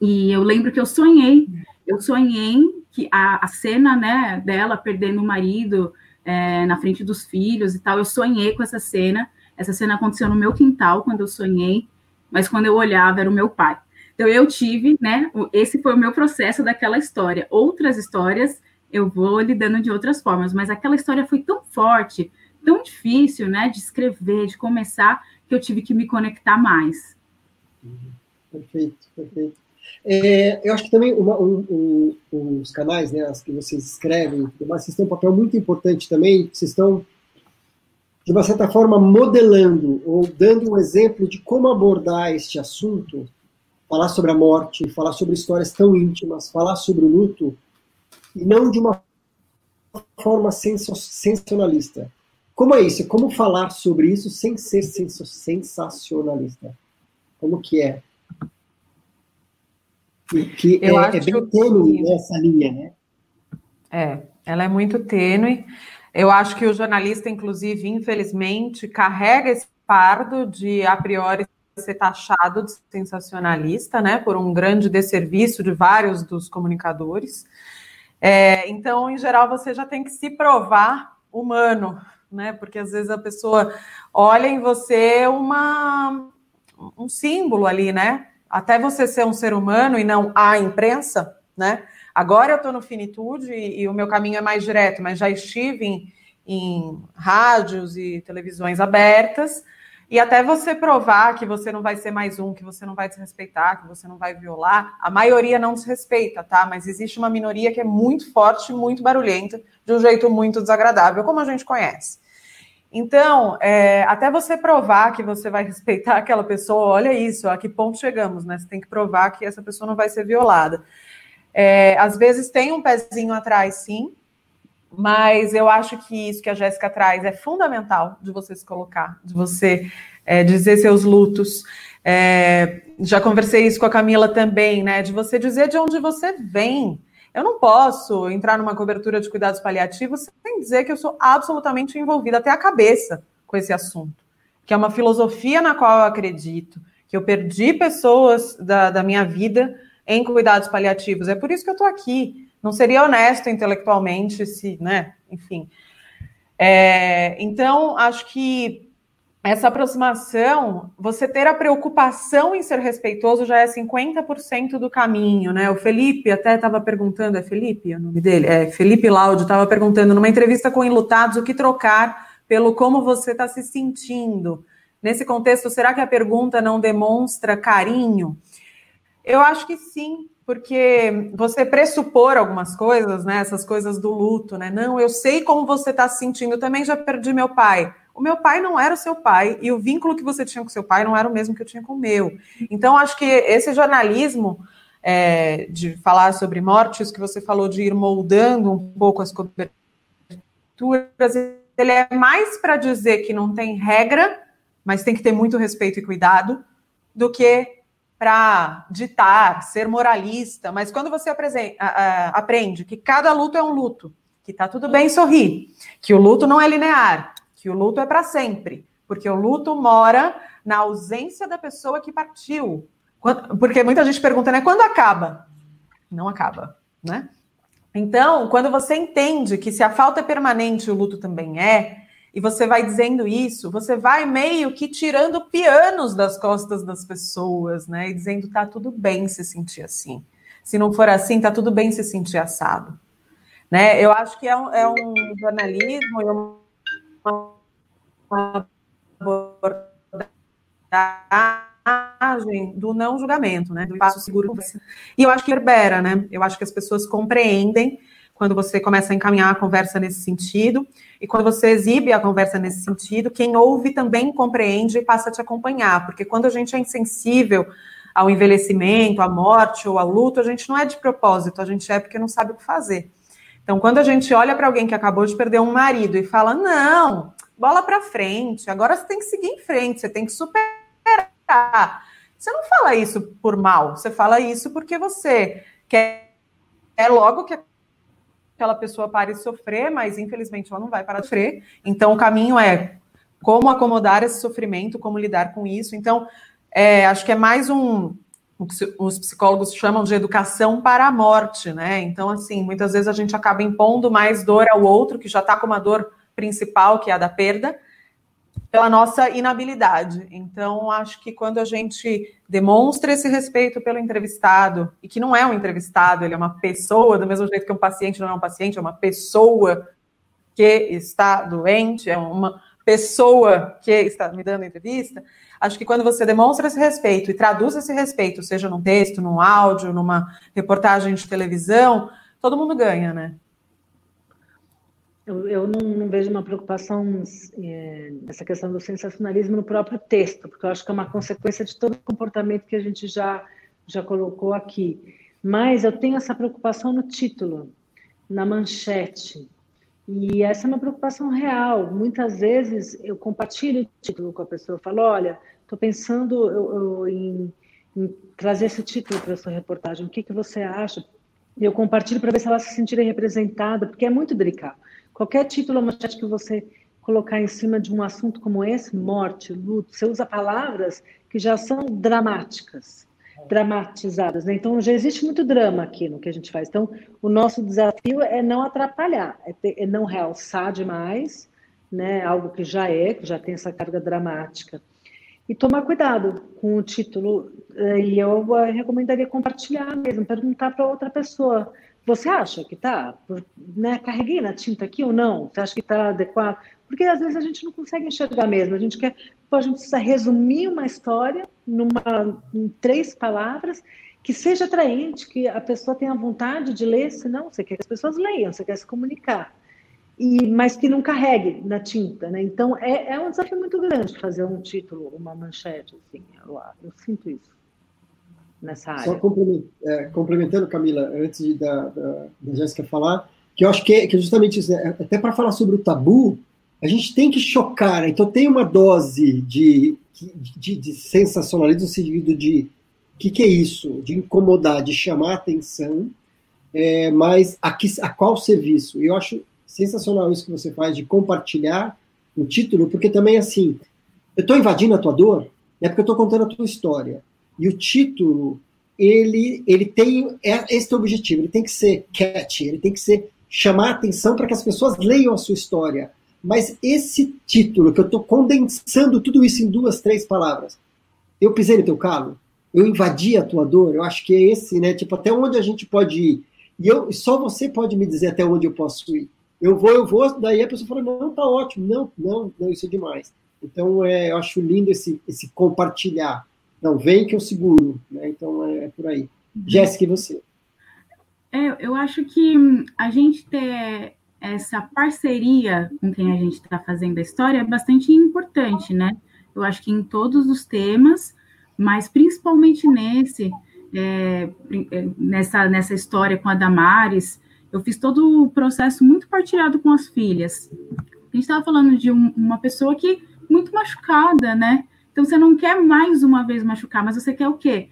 Speaker 3: E eu lembro que eu sonhei, eu sonhei que a, a cena né, dela perdendo o marido é, na frente dos filhos e tal, eu sonhei com essa cena. Essa cena aconteceu no meu quintal quando eu sonhei, mas quando eu olhava era o meu pai. Então eu tive, né? Esse foi o meu processo daquela história. Outras histórias eu vou lidando de outras formas, mas aquela história foi tão forte, tão difícil, né, de escrever, de começar, que eu tive que me conectar mais.
Speaker 1: Perfeito, perfeito. É, eu acho que também uma, um, um, os canais, né, as que vocês escrevem, mas vocês têm um papel muito importante também, vocês estão, de uma certa forma, modelando ou dando um exemplo de como abordar este assunto, falar sobre a morte, falar sobre histórias tão íntimas, falar sobre o luto, e não de uma forma sensacionalista. Como é isso? Como falar sobre isso sem ser sensacionalista? Como que é? Que eu é, acho é bem tênue que... essa linha, né?
Speaker 4: É, ela é muito tênue. Eu acho que o jornalista, inclusive, infelizmente, carrega esse fardo de, a priori, ser taxado de sensacionalista, né, por um grande desserviço de vários dos comunicadores. É, então, em geral, você já tem que se provar humano, né, porque às vezes a pessoa olha em você uma, um símbolo ali, né, até você ser um ser humano e não a imprensa, né? Agora eu estou no Finitude e, e, o meu caminho é mais direto, mas já estive em, em rádios e televisões abertas, e até você provar que você não vai ser mais um, que você não vai desrespeitar, que você não vai violar, a maioria não desrespeita, tá? Mas existe uma minoria que é muito forte, muito barulhenta, de um jeito muito desagradável, como a gente conhece. Então, é, até você provar que você vai *laughs* respeitar aquela pessoa, olha isso, a que ponto chegamos, né? Você tem que provar que essa pessoa não vai ser violada. É, às vezes tem um pezinho atrás, sim, mas eu acho que isso que a Jéssica traz é fundamental de você se colocar, de você é, dizer seus lutos. É, já conversei isso com a Camila também, né? De você dizer de onde você vem. Eu não posso entrar numa cobertura de cuidados paliativos sem dizer que eu sou absolutamente envolvida até a cabeça com esse assunto, que é uma filosofia na qual eu acredito, que eu perdi pessoas da, da minha vida em cuidados paliativos. É por isso que eu estou aqui. Não seria honesto intelectualmente se, né? Enfim. É, então, acho que essa aproximação, você ter a preocupação em ser respeitoso já é 50% do caminho, né? O Felipe até estava perguntando, é Felipe o nome dele? É, Felipe Laudio estava perguntando numa entrevista com Enlutados o que trocar pelo como você está se sentindo. Nesse contexto, será que a pergunta não demonstra carinho? Eu acho que sim, porque você pressupor algumas coisas, né? Essas coisas do luto, né? Não, eu sei como você está se sentindo, eu também já perdi meu pai o meu pai não era o seu pai e o vínculo que você tinha com seu pai não era o mesmo que eu tinha com o meu. Então, acho que esse jornalismo é, de falar sobre mortes, que você falou de ir moldando um pouco as coberturas, ele é mais para dizer que não tem regra mas tem que ter muito respeito e cuidado, do que para ditar, ser moralista. Mas quando você aprende que cada luto é um luto, que tá tudo bem sorrir, que o luto não é linear, que o luto é para sempre, porque o luto mora na ausência da pessoa que partiu. Porque muita gente pergunta, né? Quando acaba? Não acaba, né? Então, quando você entende que se a falta é permanente, o luto também é, e você vai dizendo isso, você vai meio que tirando pianos das costas das pessoas, né? E dizendo tá tudo bem se sentir assim. Se não for assim, tá tudo bem se sentir assado. Né? Eu acho que é um, é um jornalismo e uma abordagem do não julgamento, né? Do espaço seguro. E eu acho que reverbera, né? Eu acho que as pessoas compreendem quando você começa a encaminhar a conversa nesse sentido, e quando você exibe a conversa nesse sentido, quem ouve também compreende e passa a te acompanhar, porque quando a gente é insensível ao envelhecimento, à morte ou ao luto, a gente não é de propósito, a gente é porque não sabe o que fazer. Então, quando a gente olha para alguém que acabou de perder um marido e fala: não, bola para frente, agora você tem que seguir em frente, você tem que superar. Você não fala isso por mal, você fala isso porque você quer é logo que aquela pessoa pare de sofrer, mas infelizmente ela não vai parar de sofrer. Então, o caminho é como acomodar esse sofrimento, como lidar com isso. Então, é, acho que é mais um. O que os psicólogos chamam de educação para a morte, né? Então, assim, muitas vezes a gente acaba impondo mais dor ao outro, que já está com uma dor principal, que é a da perda, pela nossa inabilidade. Então, acho que quando a gente demonstra esse respeito pelo entrevistado, e que não é um entrevistado, ele é uma pessoa, do mesmo jeito que um paciente não é um paciente, é uma pessoa que está doente, é uma pessoa que está me dando entrevista. Acho que quando você demonstra esse respeito e traduz esse respeito, seja num texto, num áudio, numa reportagem de televisão, todo mundo ganha, né?
Speaker 2: Eu, eu não, não, vejo uma preocupação é, nessa questão do sensacionalismo no próprio texto, porque eu acho que é uma consequência de todo o comportamento que a gente já, já colocou aqui. Mas eu tenho essa preocupação no título, na manchete. E essa é uma preocupação real. Muitas vezes eu compartilho o título com a pessoa, eu falo, olha, estou pensando eu, eu, em, em, trazer esse título para a sua reportagem, o que, que você acha? Eu compartilho para ver se ela se sentir representada, porque é muito delicado. Qualquer título ou manchete que você colocar em cima de um assunto como esse, morte, luto, você usa palavras que já são dramáticas, dramatizadas. Né? Então, já existe muito drama aqui no que a gente faz. Então, o nosso desafio é não atrapalhar, é, ter, é não realçar demais, né? algo que já é, que já tem essa carga dramática. E tomar cuidado com o título. Eh, e eu eh, recomendaria compartilhar mesmo, perguntar para outra pessoa você acha que está? Né, carreguei na tinta aqui ou não? Você acha que está adequado? Porque às vezes a gente não consegue enxergar mesmo. A gente quer, a gente precisa resumir uma história numa, em três palavras que seja atraente, que a pessoa tenha vontade de ler, senão você quer que as pessoas leiam, você quer se comunicar. E, mas que não carregue na tinta, né? Então é, é um desafio muito grande fazer um título, uma manchete, assim, eu, eu sinto isso nessa área. Só
Speaker 1: é, complementando, Camila, antes de, da, da, da Jéssica falar, que eu acho que é, que é justamente isso, né? até para falar sobre o tabu, a gente tem que chocar, né? então tem uma dose de, de, de sensacionalismo de o que, que, é isso? De incomodar, de chamar atenção, é, mas a, que, a qual serviço? Eu acho sensacional isso que você faz de compartilhar o título, porque também assim, eu estou invadindo a tua dor, é porque eu estou contando a tua história. E o título, ele, ele tem é objetivo, ele tem que ser catchy, ele tem que ser chamar atenção para que as pessoas leiam a sua história. Mas esse título, que eu estou condensando tudo isso em duas, três palavras, eu pisei no teu calo, eu invadi a tua dor, eu acho que é esse, né? Tipo, até onde a gente pode ir. E eu, só você pode me dizer até onde eu posso ir. Eu vou, eu vou, daí a pessoa fala, não, tá ótimo, não, não, não, isso é demais. Então, é, eu acho lindo esse, esse compartilhar. Não, vem que eu seguro. Né? Então é, é por aí. Uhum. Jéssica, e você?
Speaker 3: É, eu acho que a gente ter essa parceria com quem a gente está fazendo a história é bastante importante, né? Eu acho que em todos os temas, mas principalmente nesse, é, é nessa, nessa história com a Damares, eu fiz todo o processo muito partilhado com as filhas. A gente estava falando de um, uma pessoa que muito machucada, né? Então você não quer mais uma vez machucar, mas você quer o quê?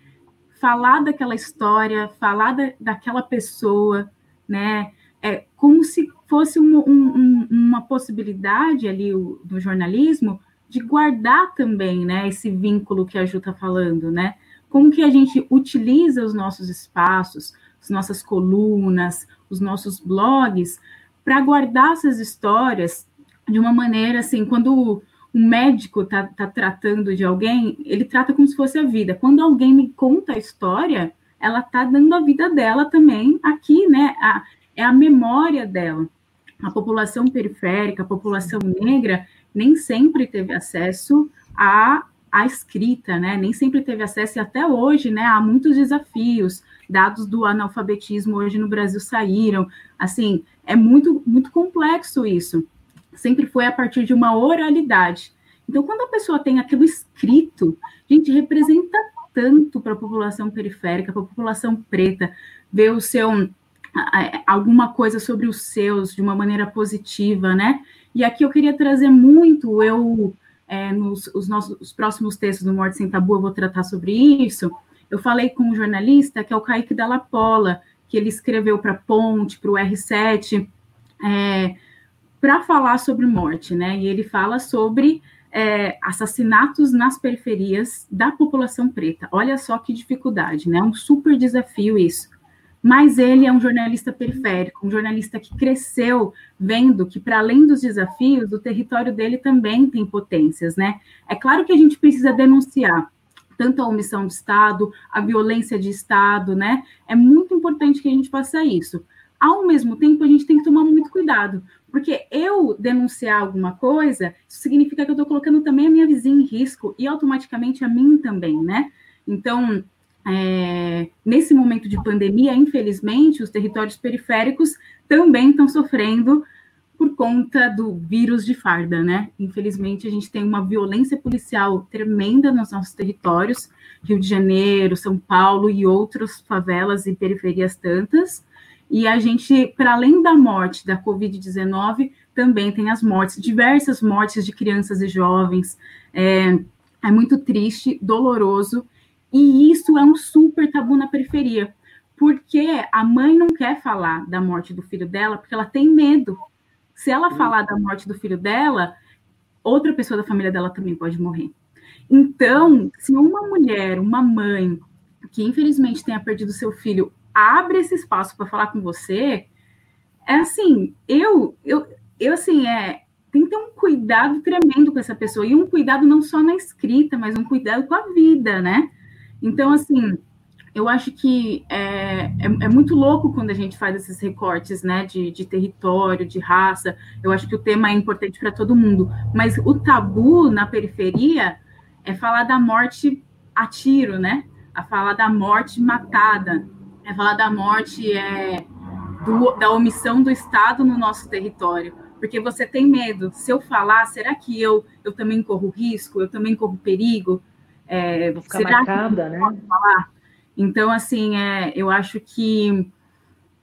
Speaker 3: Falar daquela história, falar da, daquela pessoa, né? É como se fosse um, um, uma possibilidade ali o, do jornalismo de guardar também, né? Esse vínculo que a Ju está falando, né? Como que a gente utiliza os nossos espaços, as nossas colunas, os nossos blogs, para guardar essas histórias de uma maneira assim, quando um médico está tá tratando de alguém, ele trata como se fosse a vida. Quando alguém me conta a história, ela está dando a vida dela também aqui, né? A, é a memória dela. A população periférica, a população negra, nem sempre teve acesso à, à escrita, né? Nem sempre teve acesso, e até hoje, né? Há muitos desafios dados do analfabetismo hoje no Brasil saíram. Assim, é muito, muito complexo isso. Sempre foi a partir de uma oralidade. Então, quando a pessoa tem aquilo escrito, gente representa tanto para a população periférica, para a população preta, ver o seu alguma coisa sobre os seus de uma maneira positiva, né? E aqui eu queria trazer muito, eu é, nos os nossos os próximos textos do Morte Sem Tabu eu vou tratar sobre isso, eu falei com um jornalista, que é o Kaique Dalla Pola, que ele escreveu para Ponte, para o R7, é, para falar sobre morte, né? E ele fala sobre é, assassinatos nas periferias da população preta. Olha só que dificuldade, né? Um super desafio isso. Mas ele é um jornalista periférico, um jornalista que cresceu vendo que, para além dos desafios, o território dele também tem potências, né? É claro que a gente precisa denunciar, tanto a omissão do Estado, a violência de Estado, né? É muito importante que a gente faça isso. Ao mesmo tempo, a gente tem que tomar muito cuidado, porque eu denunciar alguma coisa, isso significa que eu estou colocando também a minha vizinha em risco e automaticamente a mim também, né? Então, é, nesse momento de pandemia, infelizmente, os territórios periféricos também estão sofrendo por conta do vírus de farda, né? Infelizmente, a gente tem uma violência policial tremenda nos nossos territórios, Rio de Janeiro, São Paulo e outras favelas e periferias tantas. E a gente, para além da morte da Covid-19, também tem as mortes, diversas mortes de crianças e jovens. É, é muito triste, doloroso, e isso é um super tabu na periferia, porque a mãe não quer falar da morte do filho dela, porque ela tem medo se ela hum. falar da morte do filho dela, outra pessoa da família dela também pode morrer. Então, se uma mulher, uma mãe, que infelizmente tenha perdido seu filho, abre esse espaço para falar com você, é assim, eu, eu, eu assim, é, tem que ter um cuidado tremendo com essa pessoa, e um cuidado não só na escrita, mas um cuidado com a vida, né? Então, assim, eu acho que é, é, é, muito louco quando a gente faz esses recortes, né, de, de território, de raça. Eu acho que o tema é importante para todo mundo, mas o tabu na periferia é falar da morte a tiro, né? A falar da morte matada, é falar da morte é, do, da omissão do Estado no nosso território, porque você tem medo. Se eu falar, será que eu eu também corro risco? Eu também corro perigo?
Speaker 2: É, Vou ficar marcada, né? Falar?
Speaker 3: Então, assim, é, eu acho que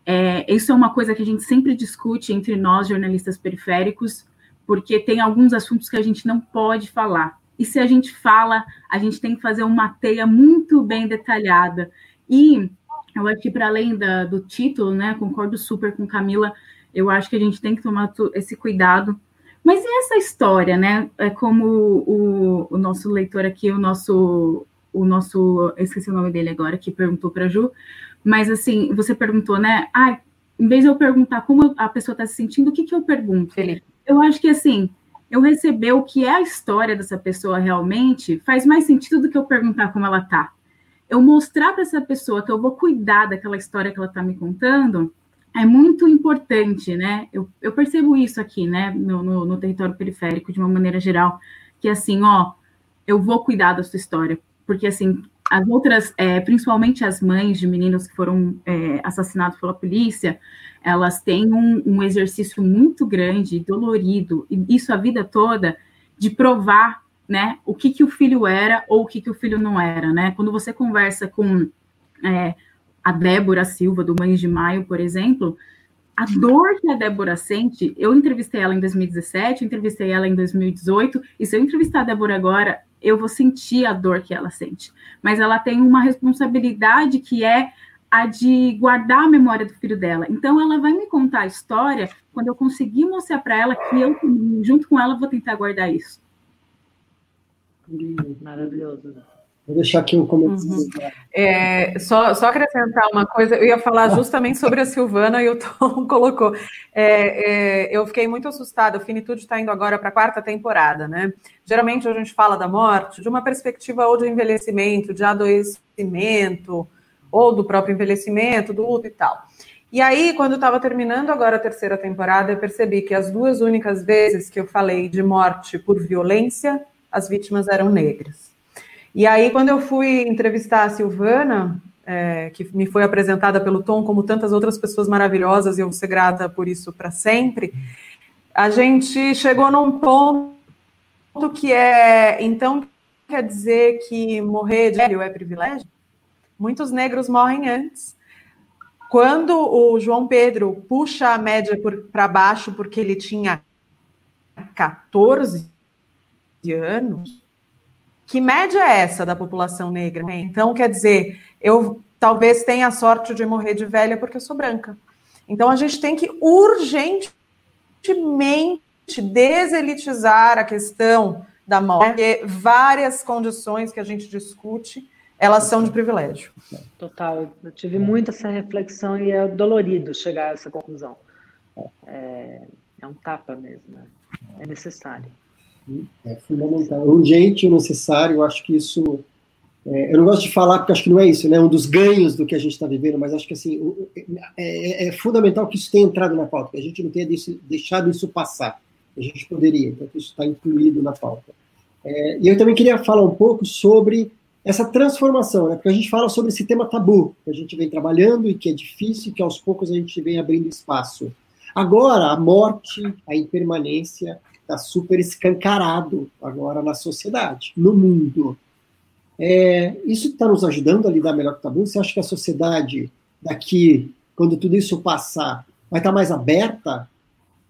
Speaker 3: é, isso é uma coisa que a gente sempre discute entre nós, jornalistas periféricos, porque tem alguns assuntos que a gente não pode falar. E se a gente fala, a gente tem que fazer uma teia muito bem detalhada. E eu acho que, para além da, do título, né, concordo super com Camila, eu acho que a gente tem que tomar esse cuidado. Mas e essa história, né? É como o, o nosso leitor aqui, o nosso o nosso, esqueci o nome dele agora, que perguntou para a Ju, mas assim, você perguntou, né? Ah, em vez de eu perguntar como a pessoa está se sentindo, o que, que eu pergunto? Felipe. Eu acho que assim, eu receber o que é a história dessa pessoa realmente faz mais sentido do que eu perguntar como ela tá. Eu mostrar para essa pessoa que eu vou cuidar daquela história que ela está me contando é muito importante, né? Eu, eu percebo isso aqui, né, no, no, no território periférico, de uma maneira geral, que assim, ó, eu vou cuidar da sua história, porque assim, as outras, é, principalmente as mães de meninos que foram é, assassinados pela polícia, elas têm um, um, exercício muito grande, dolorido, e isso a vida toda, de provar né, o que, que o filho era ou o que, que o filho não era. Né? Quando você conversa com é, a Débora Silva, do Mães de Maio, por exemplo, a dor que a Débora sente, eu entrevistei ela em 2017, entrevistei ela em 2018, e se eu entrevistar a Débora agora, eu vou sentir a dor que ela sente. Mas ela tem uma responsabilidade que é a de guardar a memória do filho dela. Então, ela vai me contar a história quando eu conseguir mostrar para ela que eu, junto com ela, vou tentar guardar isso.
Speaker 2: Maravilhoso.
Speaker 1: Vou deixar aqui um comentário. Uhum.
Speaker 4: É, só, só acrescentar uma coisa, eu ia falar justamente sobre a Silvana e o *laughs* Tom colocou. É, é, eu fiquei muito assustada, o Finitude está indo agora para a quarta temporada, né? Geralmente a gente fala da morte de uma perspectiva ou de envelhecimento, de adoecimento, ou do próprio envelhecimento, do luto e tal. E aí, quando estava terminando agora a terceira temporada, eu percebi que as duas únicas vezes que eu falei de morte por violência, as vítimas eram negras. E aí, quando eu fui entrevistar a Silvana, é, que me foi apresentada pelo Tom, como tantas outras pessoas maravilhosas, e eu vou ser grata por isso para sempre, a gente chegou num ponto que é, então, quer dizer que morrer de velho é privilégio? Muitos negros morrem antes. Quando o João Pedro puxa a média para baixo porque ele tinha 14 anos, que média é essa da população negra? Então, quer dizer, eu talvez tenha a sorte de morrer de velha porque eu sou branca. Então, a gente tem que urgentemente deselitizar a questão da morte, porque várias condições que a gente discute, elas são de privilégio.
Speaker 2: Total, eu tive muito essa reflexão e é dolorido chegar a essa conclusão. É, é um tapa mesmo, né? é necessário.
Speaker 1: É fundamental. É urgente, necessário, eu acho que isso. É, eu não gosto de falar porque acho que não é isso, né? Um dos ganhos do que a gente está vivendo, mas acho que assim é, é, é, fundamental que isso tenha entrado na pauta, que a gente não tenha deixado isso passar. A gente poderia, então isso está incluído na pauta. É, e eu também queria falar um pouco sobre essa transformação, né? Porque a gente fala sobre esse tema tabu que a gente vem trabalhando e que é difícil, que aos poucos a gente vem abrindo espaço. Agora, a morte, a impermanência, está super escancarado agora na sociedade, no mundo. É, isso está nos ajudando a lidar melhor com o tabu? Você acha que a sociedade daqui, quando tudo isso passar, vai estar tá mais aberta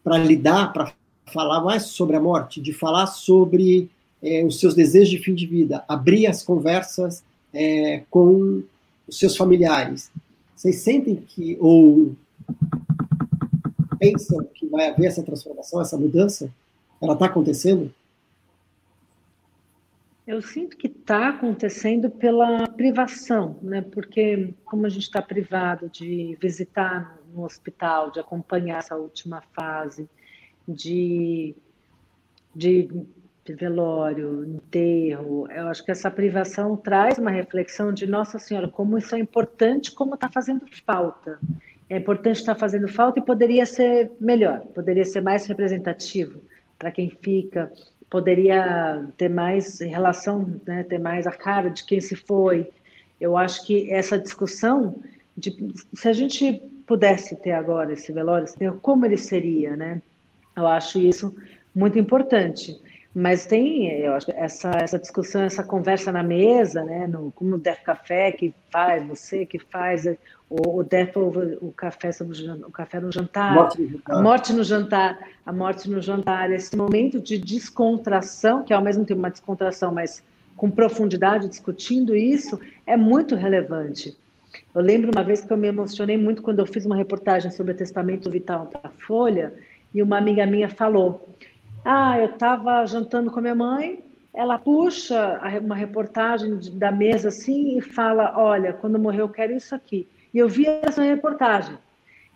Speaker 1: para lidar, para falar mais sobre a morte, de falar sobre é, os seus desejos de fim de vida, abrir as conversas é, com os seus familiares? Vocês sentem que, ou pensam que vai haver essa transformação, essa mudança? Ela está acontecendo?
Speaker 2: Eu sinto que está acontecendo pela privação, né? Porque como a gente está privado de visitar no hospital, de acompanhar essa última fase, de, de velório, enterro, eu acho que essa privação traz uma reflexão de Nossa Senhora, como isso é importante, como está fazendo falta. É importante estar tá fazendo falta e poderia ser melhor, poderia ser mais representativo para quem fica, poderia ter mais relação, né, ter mais a cara de quem se foi. Eu acho que essa discussão, de, se a gente pudesse ter agora esse velório, como ele seria, né? Eu acho isso muito importante. Mas tem, eu acho, essa, essa discussão, essa conversa na mesa, né, no, como no Def Café, que faz, você que faz, o, o Def, o, o, café sobre o, café no jantar, morte a morte no jantar, a morte no jantar, esse momento de descontração, que é ao mesmo tempo uma descontração, mas com profundidade, discutindo isso, é muito relevante. Eu lembro uma vez que eu me emocionei muito quando eu fiz uma reportagem sobre o testamento vital da Folha, e uma amiga minha falou, ah, eu estava jantando com a minha mãe, ela puxa uma reportagem da mesa assim e fala: Olha, quando morreu eu quero isso aqui. E eu vi essa reportagem.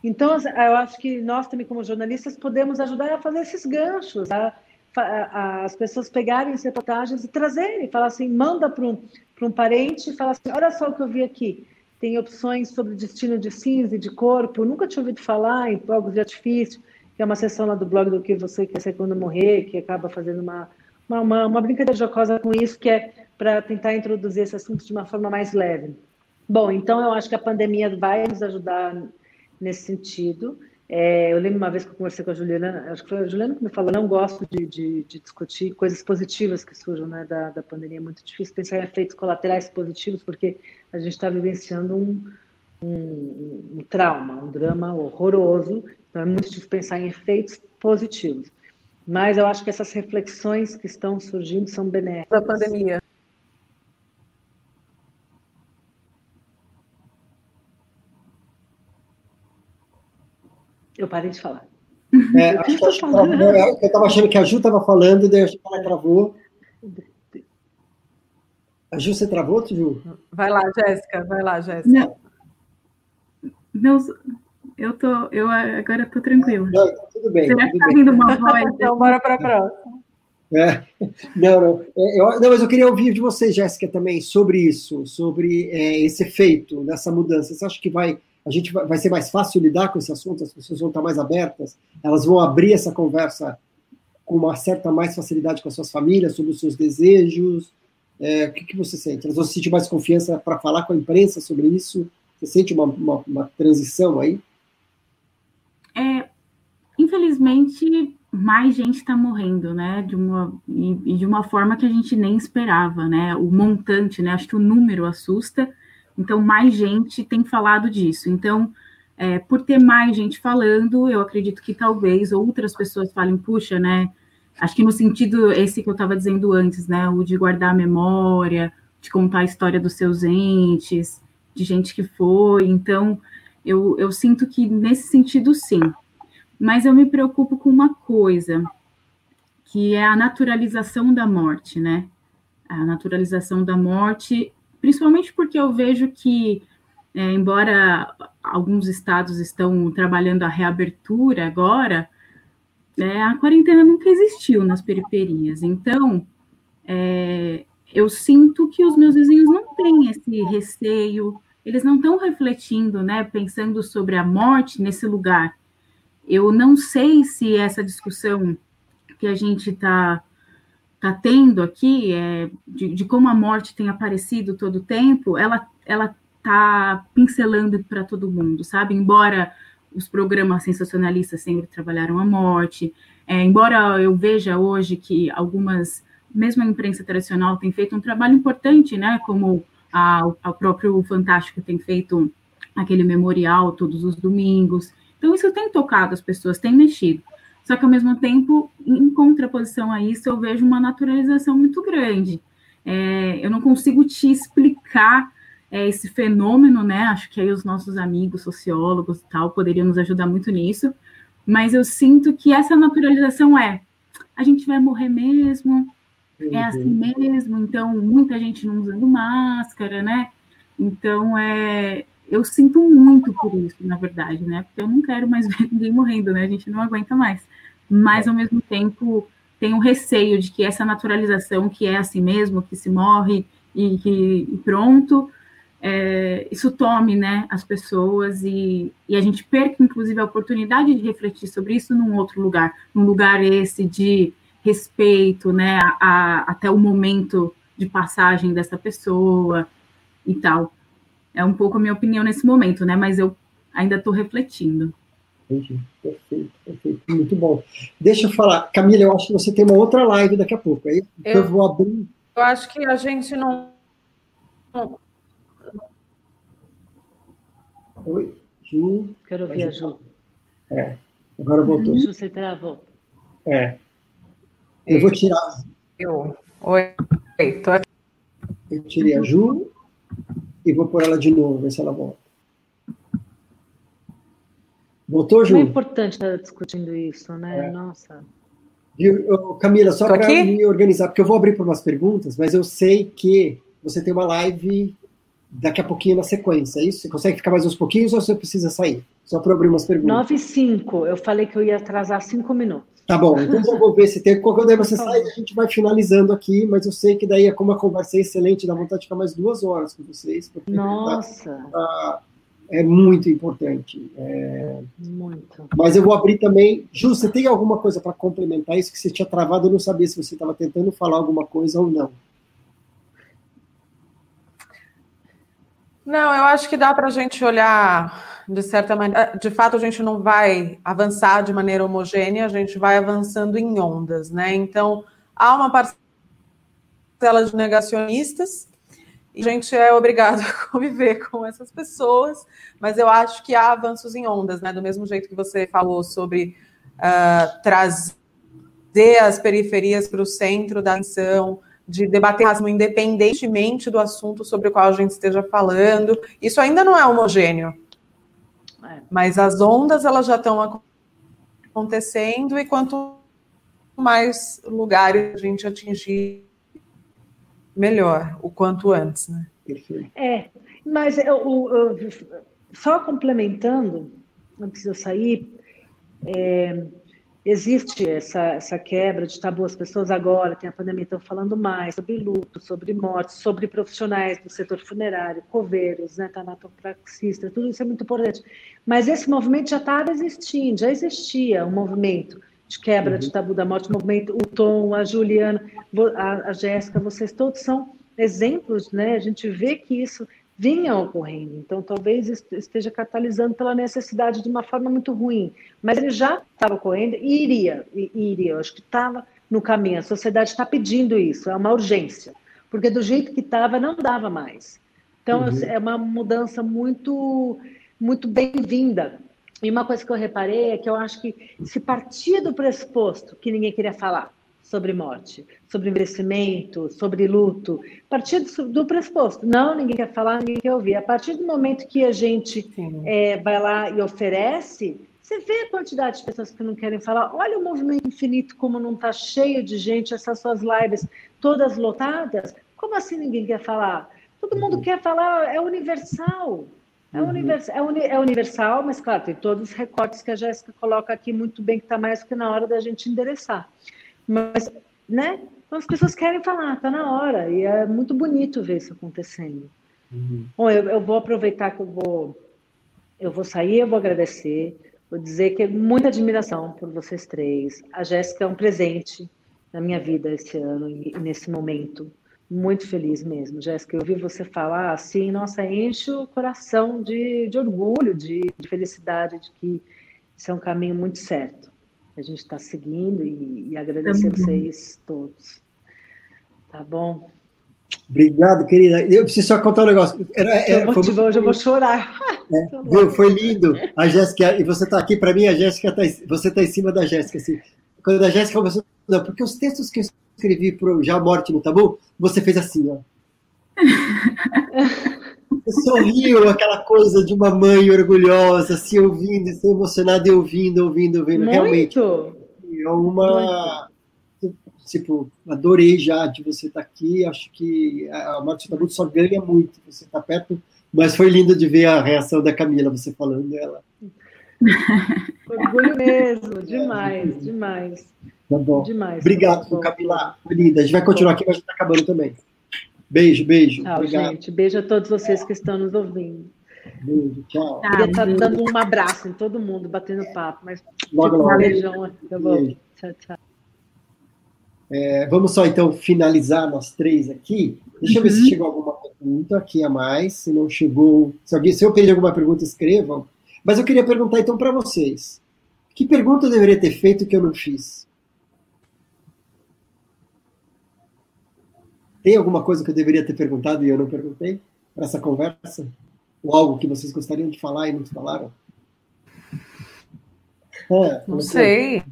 Speaker 2: Então, eu acho que nós também, como jornalistas, podemos ajudar a fazer esses ganchos, a, a, a, as pessoas pegarem as reportagens e trazerem, falar assim, manda para um, um parente e fala assim, olha só o que eu vi aqui. Tem opções sobre destino de cinza e de corpo, nunca tinha ouvido falar em fogos de artifício que é uma sessão lá do blog do que você quer ser quando morrer, que acaba fazendo uma, uma, uma, uma brincadeira jocosa com isso, que é para tentar introduzir esse assunto de uma forma mais leve. Bom, então eu acho que a pandemia vai nos ajudar nesse sentido. É, eu lembro uma vez que eu conversei com a Juliana, acho que foi a Juliana que me falou, não gosto de, de, de discutir coisas positivas que surjam né, da, da pandemia, é muito difícil pensar em efeitos colaterais positivos, porque a gente está vivenciando um, um, um trauma, um drama horroroso. Então é muito difícil pensar em efeitos positivos. Mas eu acho que essas reflexões que estão surgindo são benéficas.
Speaker 4: Da pandemia.
Speaker 2: Eu parei de falar.
Speaker 1: É, acho que a Ju travou, é, eu estava achando que a Ju estava falando, daí acho que ela travou. A Ju, você travou, Ju?
Speaker 4: Vai lá, Jéssica, vai lá, Jéssica. Não,
Speaker 3: eu tô, eu agora estou tranquila.
Speaker 1: Não, tá tudo bem.
Speaker 3: Será
Speaker 1: tudo
Speaker 3: que está vindo uma voz?
Speaker 4: então, bora para a próxima.
Speaker 1: É, não, não. É, eu, não, mas eu queria ouvir de você, Jéssica, também sobre isso, sobre é, esse efeito dessa mudança. Você acha que vai, a gente vai, vai, ser mais fácil lidar com esse assunto? As pessoas vão estar mais abertas? Elas vão abrir essa conversa com uma certa mais facilidade com as suas famílias sobre os seus desejos? É, o que, que você sente? Elas vão sentir mais confiança para falar com a imprensa sobre isso? Você sente uma, uma, uma transição aí?
Speaker 3: É, infelizmente, mais gente está morrendo, né? De uma, e, de uma forma que a gente nem esperava, né? O montante, né? Acho que o número assusta, então mais gente tem falado disso. Então, é, por ter mais gente falando, eu acredito que talvez outras pessoas falem, puxa, né? Acho que no sentido esse que eu estava dizendo antes, né? O de guardar a memória, de contar a história dos seus entes, de gente que foi. Então, eu, eu sinto que nesse sentido, sim. Mas eu me preocupo com uma coisa, que é a naturalização da morte, né? A naturalização da morte, principalmente porque eu vejo que, é, embora alguns estados estão trabalhando a reabertura agora, é, a quarentena nunca existiu nas periferias. Então, é, eu sinto que os meus vizinhos não têm esse receio, eles não estão refletindo, né, pensando sobre a morte nesse lugar. Eu não sei se essa discussão que a gente está tá tendo aqui, é, de, de, como a morte tem aparecido todo o tempo, ela ela está pincelando para todo mundo, sabe? Embora os programas sensacionalistas sempre trabalharam a morte, é, embora eu veja hoje que algumas, mesmo a imprensa tradicional, tem feito um trabalho importante, né? Como a, próprio Fantástico tem feito aquele memorial todos os domingos. Então, isso tem tocado as pessoas, tem mexido. Só que, ao mesmo tempo, em contraposição a isso, eu vejo uma naturalização muito grande. É, eu não consigo te explicar é, esse fenômeno, né? Acho que aí os nossos amigos sociólogos e tal poderiam nos ajudar muito nisso. Mas eu sinto que essa naturalização é: a gente vai morrer mesmo, é assim mesmo, então muita gente não usando máscara, né? Então é, eu sinto muito por isso, na verdade, né? Porque eu não quero mais *laughs* ver ninguém morrendo, né? A gente não aguenta mais. Mas ao mesmo tempo tenho receio de que essa naturalização que é assim mesmo, que se morre e que e pronto, é, isso tome né, as pessoas e, e, a gente perca, inclusive, a oportunidade de refletir sobre isso num outro lugar, num lugar esse de respeito, né, a, a, até o momento de passagem dessa pessoa e tal. É um pouco a minha opinião nesse momento, né, mas eu ainda estou refletindo.
Speaker 1: Entendi, perfeito, perfeito, muito bom. Deixa eu falar, Camila, eu acho que você tem uma outra live daqui a pouco, aí eu, eu vou abrir.
Speaker 4: Eu acho que a gente não.
Speaker 1: Oi, Ju.
Speaker 2: Quero ouvir a Ju.
Speaker 1: É, agora voltou.
Speaker 2: Ju, você travou.
Speaker 1: É. Eu vou tirar.
Speaker 4: Eu. Oi, tô aqui.
Speaker 1: Eu tirei a Ju e vou pôr ela de novo, ver se ela volta. Voltou, Ju?
Speaker 2: É importante estar discutindo isso, né? É. Nossa.
Speaker 1: Eu, Camila, só para me organizar, porque eu vou abrir para umas perguntas, mas eu sei que você tem uma live daqui a pouquinho na sequência, é isso? Você consegue ficar mais uns pouquinhos ou você precisa sair? Só para abrir umas perguntas.
Speaker 2: 9 e 5. Eu falei que eu ia atrasar 5 minutos.
Speaker 1: Tá bom, então eu vou ver se tem. Quando você sai, a gente vai finalizando aqui, mas eu sei que daí, como a conversa é excelente, dá vontade de ficar mais duas horas com vocês.
Speaker 2: Tá Nossa!
Speaker 1: Tá, é muito importante. É...
Speaker 2: Muito.
Speaker 1: Mas eu vou abrir também. Ju, você tem alguma coisa para complementar isso que você tinha travado? Eu não sabia se você estava tentando falar alguma coisa ou não.
Speaker 4: Não, eu acho que dá para a gente olhar de certa maneira, de fato a gente não vai avançar de maneira homogênea, a gente vai avançando em ondas, né? Então, há uma parcela de negacionistas e a gente é obrigado *laughs* a conviver com essas pessoas, mas eu acho que há avanços em ondas, né? Do mesmo jeito que você falou sobre uh, trazer as periferias para o centro da atenção, de debater racismo independentemente do assunto sobre o qual a gente esteja falando. Isso ainda não é homogêneo. É. Mas as ondas elas já estão acontecendo e quanto mais lugares a gente atingir, melhor, o quanto antes, né?
Speaker 2: É, mas eu, eu, só complementando, antes de eu sair, é, existe essa, essa quebra de tabu. As pessoas agora, tem a pandemia, estão falando mais sobre luto, sobre morte, sobre profissionais do setor funerário, coveiros, né, tanatopraxista, tudo isso é muito importante. Mas esse movimento já estava existindo, já existia um movimento de quebra uhum. de tabu da morte, o movimento, o Tom, a Juliana, a, a Jéssica, vocês todos são exemplos, né? A gente vê que isso vinha ocorrendo. Então, talvez esteja catalisando pela necessidade de uma forma muito ruim. Mas ele já estava ocorrendo e iria, e iria. Eu acho que estava no caminho. A sociedade está pedindo isso, é uma urgência. Porque do jeito que estava, não dava mais. Então, uhum. é uma mudança muito, muito bem-vinda. E uma coisa que eu reparei é que eu acho que se partia do pressuposto que ninguém queria falar, sobre morte, sobre envelhecimento, sobre luto. A partir do, pressuposto, não, ninguém quer falar, ninguém quer ouvir. A partir do momento que a gente é, vai lá e oferece, você vê a quantidade de pessoas que não querem falar. Olha o movimento infinito, como não está cheio de gente, essas suas lives todas lotadas. Como assim ninguém quer falar? Todo mundo uhum. quer falar, é universal. É, uhum. univers, é, uni, é, universal, mas claro, tem todos os recortes que a Jéssica coloca aqui muito bem, que está mais que na hora da gente endereçar. Mas, né? Então as pessoas querem falar, está na hora. E é muito bonito ver isso acontecendo. Uhum. Bom, eu, eu, vou aproveitar que eu vou, eu vou sair, eu vou agradecer, vou dizer que é muita admiração por vocês três. A Jéssica é um presente na minha vida esse ano e nesse momento. Muito feliz mesmo, Jéssica. Eu ouvi você falar assim, nossa, enche o coração de, de orgulho, de, de felicidade, de que isso é um caminho muito certo a gente está seguindo e, e agradecer vocês todos. Tá bom?
Speaker 1: Obrigado, querida. Eu preciso só contar um negócio.
Speaker 2: Era, era, eu, foi... hoje eu vou chorar.
Speaker 1: É, *laughs* viu? Foi lindo. A Jéssica, e você está aqui, para mim, a Jéssica tá, você está em cima da Jéssica. Assim. Quando a Jéssica começou, não, porque os textos que eu escrevi para o Já Morte no Tabu, você fez assim, ó. *laughs* Sorriu, aquela coisa de uma mãe orgulhosa, se ouvindo, se emocionada e ouvindo, ouvindo, ouvindo. Muito. Realmente. É uma. Muito. Tipo, adorei já de você estar aqui. Acho que a Marta Tabuto só ganha muito. Você está perto. Mas foi lindo de ver a reação da Camila, você falando dela. *laughs*
Speaker 2: Orgulho mesmo, demais, é, demais.
Speaker 1: Tá bom. Demais. Obrigado, tá Camila. Foi linda. A gente vai continuar aqui, mas está acabando também. Beijo, beijo.
Speaker 2: Tchau, Obrigado. gente. Beijo a todos vocês que estão nos ouvindo.
Speaker 1: Beijo, tchau.
Speaker 2: Queria estar tá dando um abraço em todo mundo, batendo papo, mas
Speaker 1: logo, logo.
Speaker 2: um beijão. Eu vou. Tchau, tchau.
Speaker 1: É, vamos só então finalizar nós três aqui. Deixa eu ver se uhum. chegou alguma pergunta aqui a mais. Se não chegou, se, alguém, se eu perdi alguma pergunta, escrevam. Mas eu queria perguntar então para vocês: que pergunta eu deveria ter feito que eu não fiz? Tem alguma coisa que eu deveria ter perguntado e eu não perguntei para essa conversa? Ou algo que vocês gostariam de falar e não falaram?
Speaker 4: É, não sei.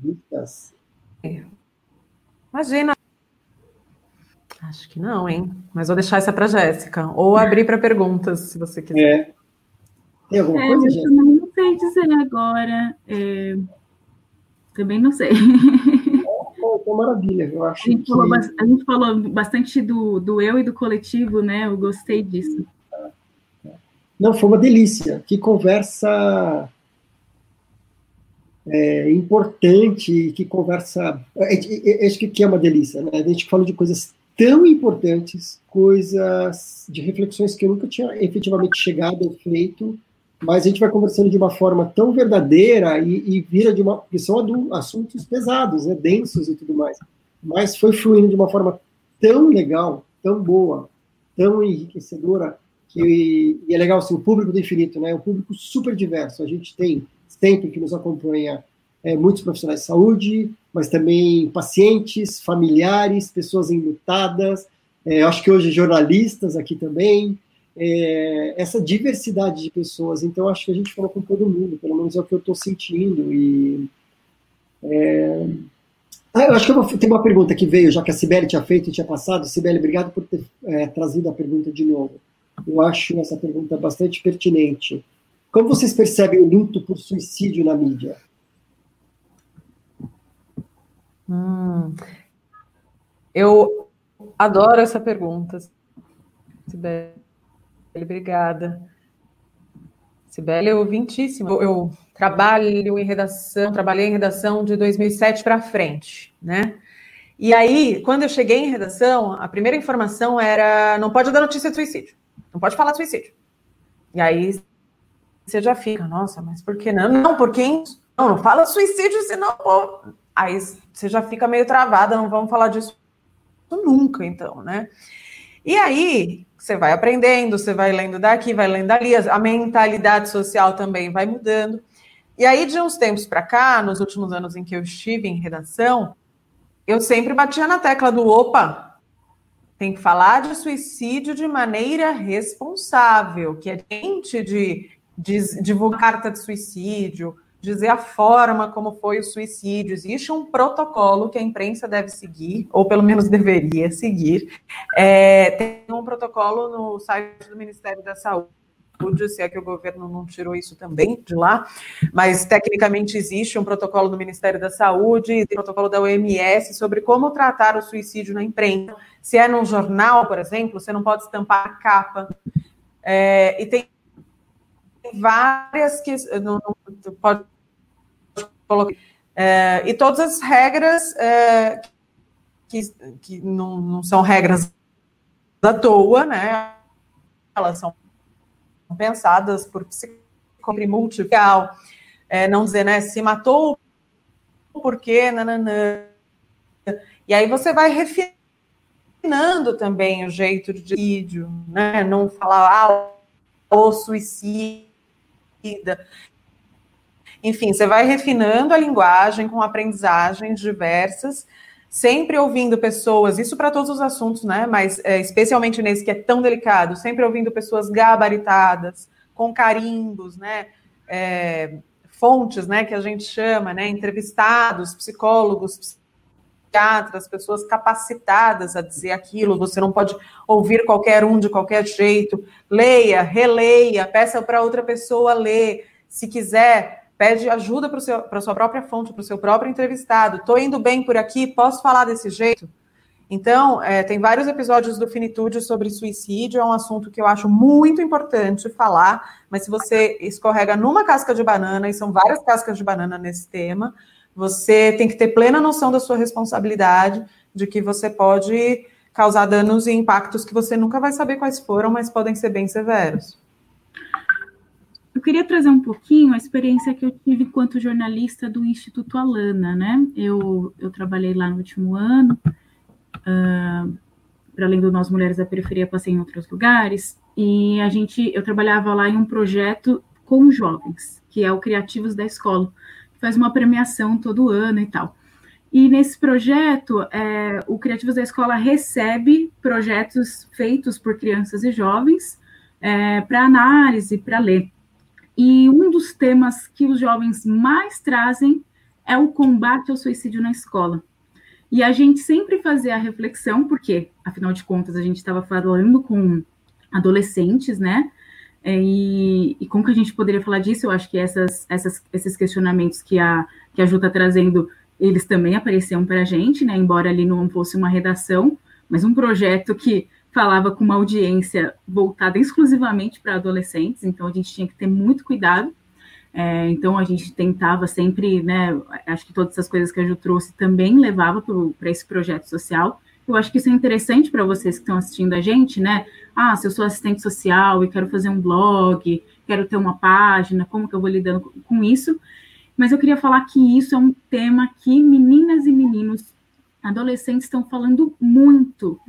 Speaker 4: Imagina. Acho que não, hein? Mas vou deixar essa para Jéssica. Ou abrir para perguntas, se você quiser. É.
Speaker 1: Tem alguma é, coisa,
Speaker 3: Jéssica? Eu não sei dizer agora. É... Também não sei. *laughs*
Speaker 1: Então, maravilha. Eu acho a, gente
Speaker 3: que... falou, a gente falou bastante do, do eu e do coletivo, né? Eu gostei disso.
Speaker 1: Não, foi uma delícia. Que conversa é, importante, que conversa. Acho que é uma delícia, né? A gente fala de coisas tão importantes, coisas de reflexões que eu nunca tinha efetivamente chegado ou feito, mas a gente vai conversando de uma forma tão verdadeira e, e vira de uma. porque são assuntos pesados, né, densos e tudo mais. Mas foi fluindo de uma forma tão legal, tão boa, tão enriquecedora, que e é legal assim, o público do infinito, né? É um público super diverso. A gente tem sempre que nos acompanha é, muitos profissionais de saúde, mas também pacientes, familiares, pessoas enlutadas, é, acho que hoje jornalistas aqui também, é, essa diversidade de pessoas. Então, acho que a gente falou com todo mundo, pelo menos é o que eu estou sentindo. E, é... ah, eu acho que eu vou, tem uma pergunta que veio, já que a Sibeli tinha feito e tinha passado. Sibeli, obrigado por ter é, trazido a pergunta de novo. Eu acho essa pergunta bastante pertinente. Como vocês percebem o luto por suicídio na mídia?
Speaker 4: Hum, eu adoro essa pergunta, Sibeli. Obrigada. Sibeli é ouvintíssima. Eu, eu trabalho em redação, trabalhei em redação de 2007 para frente, né? E aí, quando eu cheguei em redação, a primeira informação era: não pode dar notícia de suicídio, não pode falar de suicídio. E aí você já fica, nossa, mas por que não? Não, porque não, não fala suicídio, senão. Aí você já fica meio travada, não vamos falar disso nunca, então, né? E aí você vai aprendendo, você vai lendo daqui, vai lendo dali, a mentalidade social também vai mudando. E aí, de uns tempos para cá, nos últimos anos em que eu estive em redação, eu sempre batia na tecla do opa, tem que falar de suicídio de maneira responsável, que é gente de, de divulgar carta de suicídio, dizer a forma como foi o suicídio. Existe um protocolo que a imprensa deve seguir, ou pelo menos deveria seguir. É, tem um protocolo no site do Ministério da Saúde. Se é que o governo não tirou isso também de lá, mas tecnicamente existe um protocolo do Ministério da Saúde, um protocolo da OMS sobre como tratar o suicídio na imprensa. Se é num jornal, por exemplo, você não pode estampar a capa. É, e tem várias que não, não, pode é, e todas as regras é, que, que não, não são regras da toa, né? Elas são pensadas por psicologia multiplicar, é, não dizer, né, se matou por quê, nananã. E aí você vai refinando também o jeito de vídeo, né? Não falar, ah, o suicida. Enfim, você vai refinando a linguagem com aprendizagens diversas, sempre ouvindo pessoas, isso para todos os assuntos, né? Mas é, especialmente nesse que é tão delicado, sempre ouvindo pessoas gabaritadas, com carimbos, né? É, fontes, né? Que a gente chama, né? Entrevistados, psicólogos, psiquiatras, pessoas capacitadas a dizer aquilo. Você não pode ouvir qualquer um de qualquer jeito. Leia, releia, peça para outra pessoa ler. Se quiser, pede ajuda para a sua própria fonte, para o seu próprio entrevistado. Estou indo bem por aqui, posso falar desse jeito? Então, é, tem vários episódios do Finitude sobre suicídio, é um assunto que eu acho muito importante falar, mas se você escorrega numa casca de banana, e são várias cascas de banana nesse tema, você tem que ter plena noção da sua responsabilidade, de que você pode causar danos e impactos que você nunca vai saber quais foram, mas podem ser bem severos.
Speaker 3: Eu queria trazer um pouquinho a experiência que eu tive enquanto jornalista do Instituto Alana, né? Eu, eu trabalhei lá no último ano, uh, para além do Nós Mulheres da Periferia, passei em outros lugares, e a gente, eu trabalhava lá em um projeto com jovens, que é o Criativos da Escola, que faz uma premiação todo ano e tal. E nesse projeto, é, o Criativos da Escola recebe projetos feitos por crianças e jovens é, para análise, para ler. E um dos temas que os jovens mais trazem é o combate ao suicídio na escola. E a gente sempre fazia a reflexão, porque, afinal de contas, a gente estava falando com adolescentes, né? É, e, e, como que a gente poderia falar disso? Eu acho que essas, essas, esses questionamentos que a, que a Ju está trazendo, eles também apareciam para a gente, né? Embora ali não fosse uma redação, mas um projeto que falava com uma audiência voltada exclusivamente para adolescentes, então a gente tinha que ter muito cuidado. É, então a gente tentava sempre, né? Acho que todas essas coisas que a Ju trouxe também levava para esse projeto social. Eu acho que isso é interessante para vocês que estão assistindo a gente, né? Ah, se eu sou assistente social e quero fazer um blog, quero ter uma página, como que eu vou lidando com isso? Mas eu queria falar que isso é um tema que meninas e meninos, adolescentes estão falando muito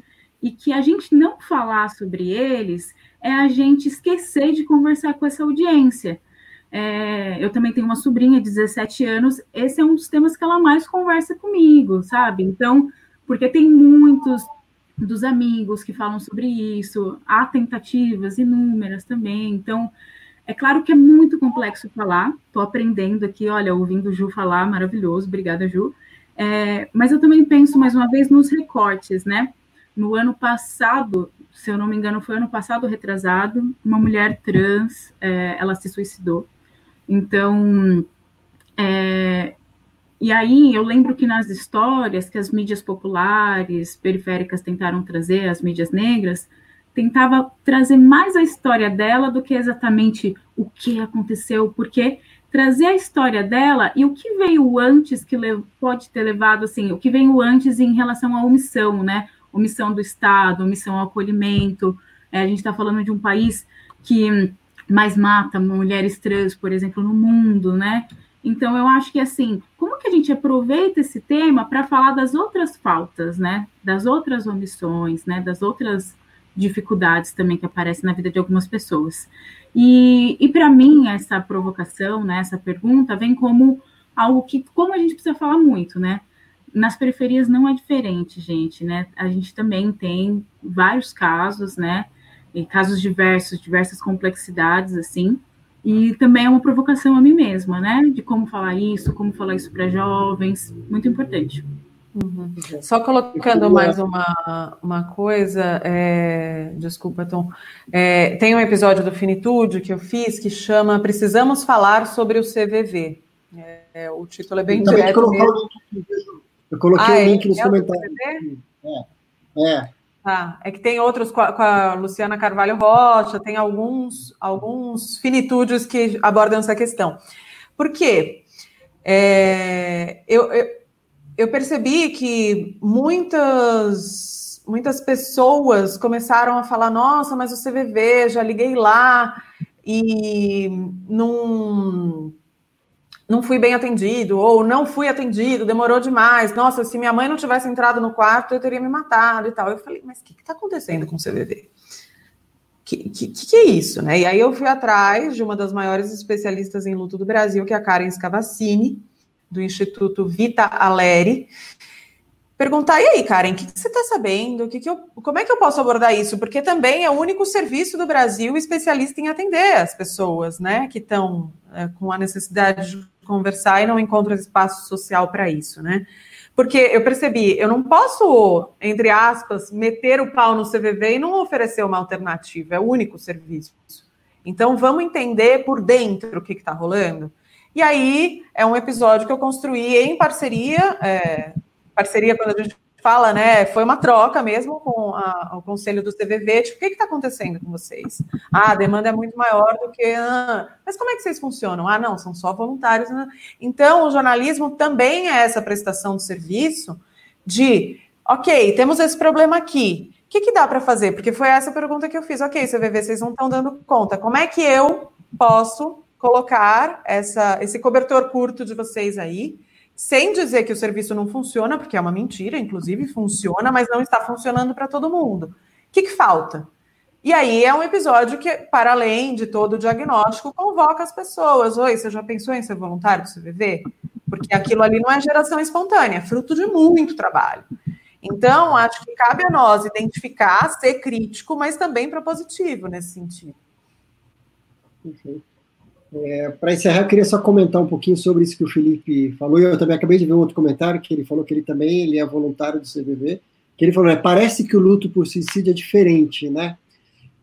Speaker 3: e que a gente não falar sobre eles é a gente esquecer de conversar com essa audiência. É, eu também tenho uma sobrinha de 17 anos, esse é um dos temas que ela mais conversa comigo, sabe? Então, porque tem muitos dos amigos que falam sobre isso, há tentativas inúmeras também. Então, é claro que é muito complexo falar, estou aprendendo aqui, olha, ouvindo o Ju falar, maravilhoso, obrigada, Ju. É, mas eu também penso, mais uma vez, nos recortes, né? No ano passado, se eu não me engano, foi ano passado retrasado, uma mulher trans, é, ela se suicidou. Então, é, e aí eu lembro que nas histórias que as mídias populares, periféricas tentaram trazer, as mídias negras, tentava trazer mais a história dela do que exatamente o que aconteceu, porque trazer a história dela e o que veio antes que pode ter levado assim, o que veio antes em relação à omissão, né? Omissão do Estado, omissão ao acolhimento. É, a gente está falando de um país que mais mata mulheres trans, por exemplo, no mundo, né? Então, eu acho que, assim, como que a gente aproveita esse tema para falar das outras faltas, né? Das outras omissões, né? Das outras dificuldades também que aparecem na vida de algumas pessoas. E, e para mim, essa provocação, né, essa pergunta, vem como algo que, como a gente precisa falar muito, né? Nas periferias não é diferente, gente, né? A gente também tem vários casos, né? E casos diversos, diversas complexidades, assim, e também é uma provocação a mim mesma, né? De como falar isso, como falar isso para jovens, muito importante.
Speaker 4: Uhum. Só colocando mais uma, uma coisa, é, desculpa, Tom. É, tem um episódio do Finitude que eu fiz que chama Precisamos Falar sobre o CVV. É, o título é bem eu direto.
Speaker 1: Eu coloquei ah, o link nos é comentários.
Speaker 4: É, é. Tá, é que tem outros com a, com a, Luciana Carvalho Rocha, tem alguns, alguns finitudes que abordam essa questão. Por quê? É, eu, eu, eu percebi que muitas, muitas pessoas começaram a falar: nossa, mas o CVV, já liguei lá e não não fui bem atendido, ou não fui atendido, demorou demais. Nossa, se minha mãe não tivesse entrado no quarto, eu teria me matado e tal. Eu falei, mas o que está acontecendo com o CVV? O que, que, que, é isso, né? E aí eu fui atrás de uma das maiores especialistas em luto do Brasil, que é a Karen Scavacini, do Instituto Vita Aleri, perguntar, e aí, Karen, o que, que, você está sabendo? Que que eu, como é que eu posso abordar isso? Porque também é o único serviço do Brasil especialista em atender as pessoas, né, que estão é, com a necessidade de conversar e não encontram espaço social para isso, né? Porque eu percebi, eu não posso, entre aspas, meter o pau no CVV e não oferecer uma alternativa, é o único serviço. Então, vamos entender por dentro o que está rolando. E aí, é um episódio que eu construí em parceria, é, parceria quando a gente fala, né? Foi uma troca mesmo com a, o conselho do CVV. Tipo, o que está acontecendo com vocês? Ah, a demanda é muito maior do que. Ah, mas como é que vocês funcionam? Ah, não, são só voluntários. Né? Então, o jornalismo também é essa prestação de serviço de, ok, temos esse problema aqui. O que, que dá para fazer? Porque foi essa pergunta que eu fiz. Ok, CVV, vocês não estão dando conta. Como é que eu posso colocar essa, esse cobertor curto de vocês aí? Sem dizer que o serviço não funciona, porque é uma mentira, inclusive funciona, mas não está funcionando para todo mundo. O que, que falta? E aí é um episódio que, para além de todo o diagnóstico, convoca as pessoas. Oi, você já pensou em ser voluntário do CVV? Porque aquilo ali não é geração espontânea, é fruto de muito trabalho. Então, acho que cabe a nós identificar, ser crítico, mas também propositivo nesse sentido.
Speaker 1: Perfeito. É, Para encerrar, eu queria só comentar um pouquinho sobre isso que o Felipe falou. Eu também acabei de ver um outro comentário que ele falou que ele também ele é voluntário do CVV. Que ele falou, né, parece que o luto por suicídio é diferente, né?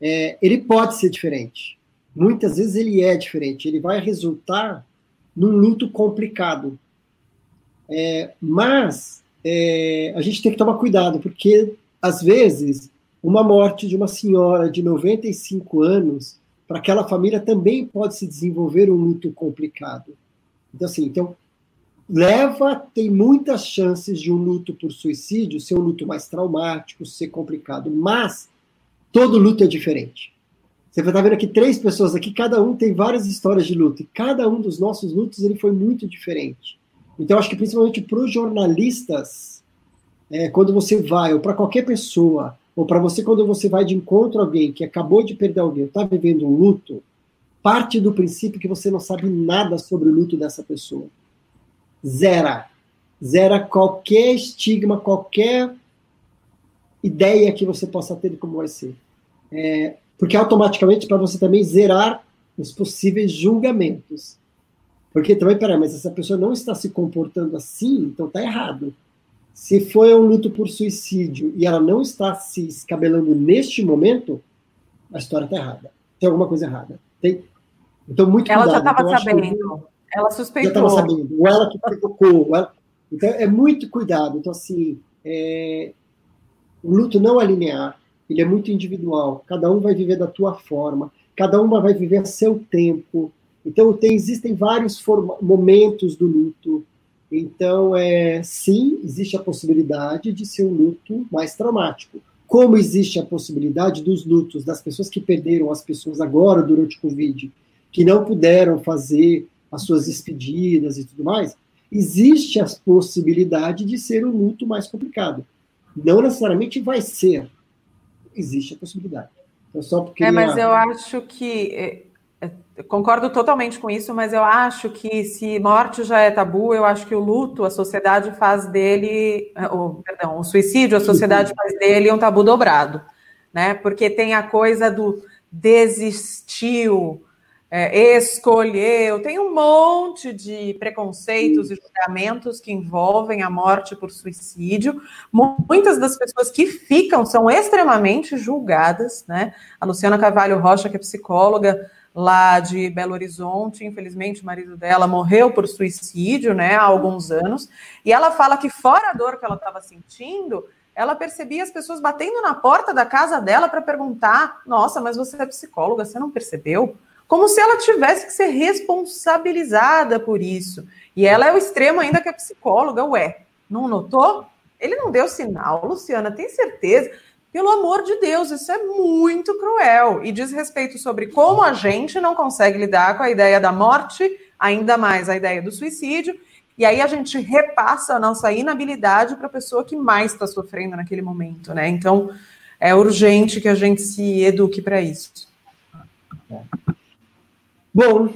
Speaker 1: É, ele pode ser diferente. Muitas vezes ele é diferente. Ele vai resultar num luto complicado. É, mas é, a gente tem que tomar cuidado, porque às vezes uma morte de uma senhora de 95 anos para aquela família também pode se desenvolver um luto complicado. Então, assim, então, leva, tem muitas chances de um luto por suicídio ser um luto mais traumático, ser complicado, mas todo luto é diferente. Você vai estar vendo aqui três pessoas aqui, cada um tem várias histórias de luto, e cada um dos nossos lutos ele foi muito diferente. Então, acho que principalmente para os jornalistas, é, quando você vai, ou para qualquer pessoa, ou para você, quando você vai de encontro a alguém que acabou de perder alguém, está vivendo um luto, parte do princípio que você não sabe nada sobre o luto dessa pessoa. Zera. Zera qualquer estigma, qualquer ideia que você possa ter de como vai ser. É, porque automaticamente para você também zerar os possíveis julgamentos. Porque também, peraí, mas essa pessoa não está se comportando assim, então está errado. Se foi um luto por suicídio e ela não está se escabelando neste momento, a história está errada. Tem alguma coisa errada. Tem... Então, muito
Speaker 4: ela
Speaker 1: cuidado.
Speaker 4: já estava
Speaker 1: então,
Speaker 4: sabendo. Ela suspeitou.
Speaker 1: Já estava sabendo. Ou ela que provocou. Ela... Então, é muito cuidado. Então, assim, é... o luto não é linear. Ele é muito individual. Cada um vai viver da tua forma. Cada uma vai viver a seu tempo. Então, tem, existem vários forma... momentos do luto. Então, é, sim, existe a possibilidade de ser um luto mais traumático. Como existe a possibilidade dos lutos das pessoas que perderam as pessoas agora durante o Covid, que não puderam fazer as suas despedidas e tudo mais, existe a possibilidade de ser um luto mais complicado. Não necessariamente vai ser, existe a possibilidade.
Speaker 4: Então, só porque é, mas eu acho que concordo totalmente com isso, mas eu acho que se morte já é tabu, eu acho que o luto, a sociedade faz dele, o, perdão, o suicídio, a sociedade faz dele um tabu dobrado, né? Porque tem a coisa do desistiu, é, escolheu, tem um monte de preconceitos e julgamentos que envolvem a morte por suicídio. Muitas das pessoas que ficam são extremamente julgadas, né? A Luciana Carvalho Rocha, que é psicóloga, lá de Belo Horizonte. Infelizmente, o marido dela morreu por suicídio, né, há alguns anos. E ela fala que, fora a dor que ela estava sentindo, ela percebia as pessoas batendo na porta da casa dela para perguntar: Nossa, mas você é psicóloga, você não percebeu? Como se ela tivesse que ser responsabilizada por isso. E ela é o extremo ainda que é psicóloga, ué. Não notou? Ele não deu sinal, Luciana, tem certeza? Pelo amor de Deus, isso é muito cruel e diz respeito sobre como a gente não consegue lidar com a ideia da morte, ainda mais a ideia do suicídio, e aí a gente repassa a nossa inabilidade para a pessoa que mais está sofrendo naquele momento, né? Então é urgente que a gente se eduque para isso.
Speaker 1: Bom,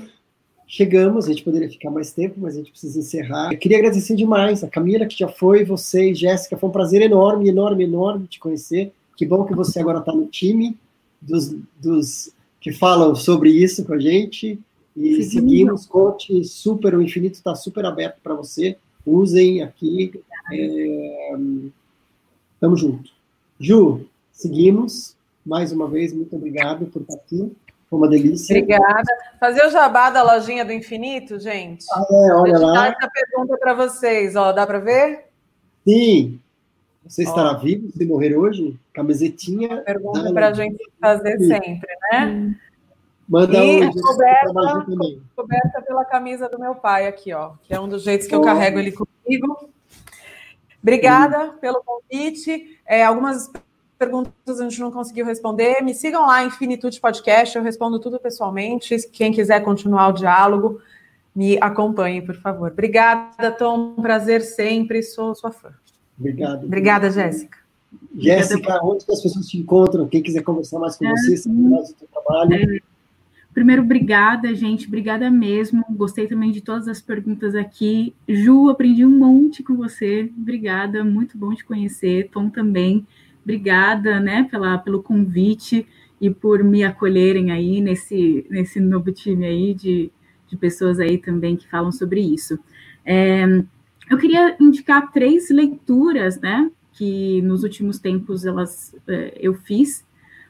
Speaker 1: chegamos, a gente poderia ficar mais tempo, mas a gente precisa encerrar. Eu queria agradecer demais a Camila, que já foi, você e Jéssica, foi um prazer enorme, enorme, enorme te conhecer. Que bom que você agora está no time dos, dos, que falam sobre isso com a gente. E Sim, seguimos, conte super, o infinito está super aberto para você. Usem aqui. É, tamo junto. Ju, seguimos. Mais uma vez, muito obrigado por estar aqui. Foi uma delícia.
Speaker 4: Obrigada. Fazer o jabá da lojinha do infinito, gente.
Speaker 1: Ah, é, olha lá.
Speaker 4: essa pergunta para vocês, ó, dá para ver?
Speaker 1: Sim. Você estará vivo se morrer hoje? Camisetinha.
Speaker 4: Pergunta para a gente fazer sempre, né?
Speaker 1: Manda
Speaker 4: e um coberta, coberta pela camisa do meu pai aqui, ó, que é um dos jeitos que eu carrego ele comigo. Obrigada pelo convite. É, algumas perguntas a gente não conseguiu responder. Me sigam lá em Finitude Podcast, eu respondo tudo pessoalmente. Quem quiser continuar o diálogo, me acompanhe, por favor. Obrigada, Tom. Prazer sempre. Sou sua fã.
Speaker 1: Obrigado.
Speaker 4: Obrigada, Jéssica.
Speaker 1: Jéssica, onde as pessoas te encontram? Quem quiser conversar mais com é, você, saber mais do seu trabalho. É.
Speaker 3: Primeiro, obrigada, gente. Obrigada mesmo. Gostei também de todas as perguntas aqui. Ju, aprendi um monte com você. Obrigada, muito bom te conhecer. Tom também. Obrigada, né, pela, pelo convite e por me acolherem aí nesse, nesse novo time aí de, de pessoas aí também que falam sobre isso. É, eu queria indicar três leituras, né, que nos últimos tempos elas é, eu fiz.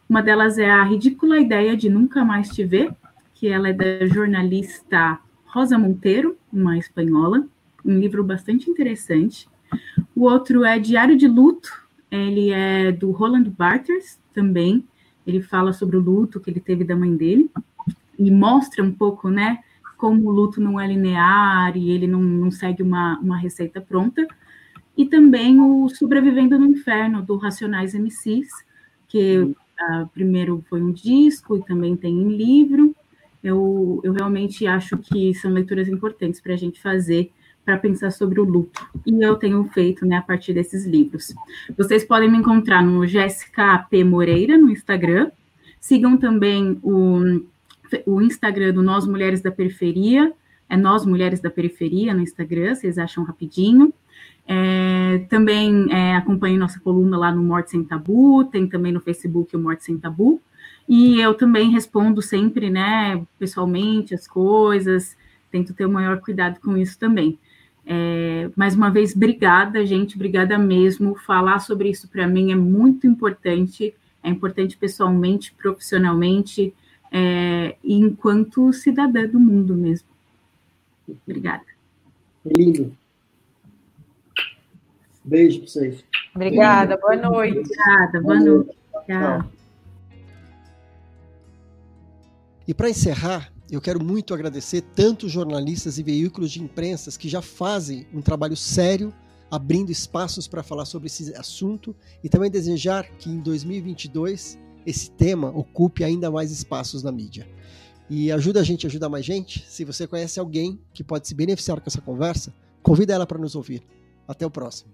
Speaker 3: Uma delas é a ridícula ideia de nunca mais te ver, que ela é da jornalista Rosa Monteiro, uma espanhola, um livro bastante interessante. O outro é Diário de Luto, ele é do Roland Barthes também. Ele fala sobre o luto que ele teve da mãe dele e mostra um pouco, né, como o luto não é linear e ele não, não segue uma, uma receita pronta. E também o Sobrevivendo no Inferno, do Racionais MCs, que uh, primeiro foi um disco e também tem em livro. Eu, eu realmente acho que são leituras importantes para a gente fazer para pensar sobre o luto. E eu tenho feito né, a partir desses livros. Vocês podem me encontrar no Jéssica P. Moreira, no Instagram. Sigam também o o Instagram do Nós Mulheres da Periferia, é Nós Mulheres da Periferia no Instagram, vocês acham rapidinho. É, também é, acompanhe nossa coluna lá no Morte Sem Tabu, tem também no Facebook o Morte Sem Tabu. E eu também respondo sempre, né, pessoalmente, as coisas, tento ter o maior cuidado com isso também. É, mais uma vez, obrigada, gente, obrigada mesmo. Falar sobre isso para mim é muito importante, é importante pessoalmente, profissionalmente, é, enquanto cidadã do mundo mesmo. Obrigada.
Speaker 1: Lindo. Beijo para vocês.
Speaker 4: Obrigada, boa noite.
Speaker 3: Obrigada, boa noite. Tchau.
Speaker 1: E para encerrar, eu quero muito agradecer tantos jornalistas e veículos de imprensa que já fazem um trabalho sério, abrindo espaços para falar sobre esse assunto e também desejar que em 2022 esse tema ocupe ainda mais espaços na mídia. E ajuda a gente a ajudar mais gente. Se você conhece alguém que pode se beneficiar com essa conversa, convida ela para nos ouvir. Até o próximo.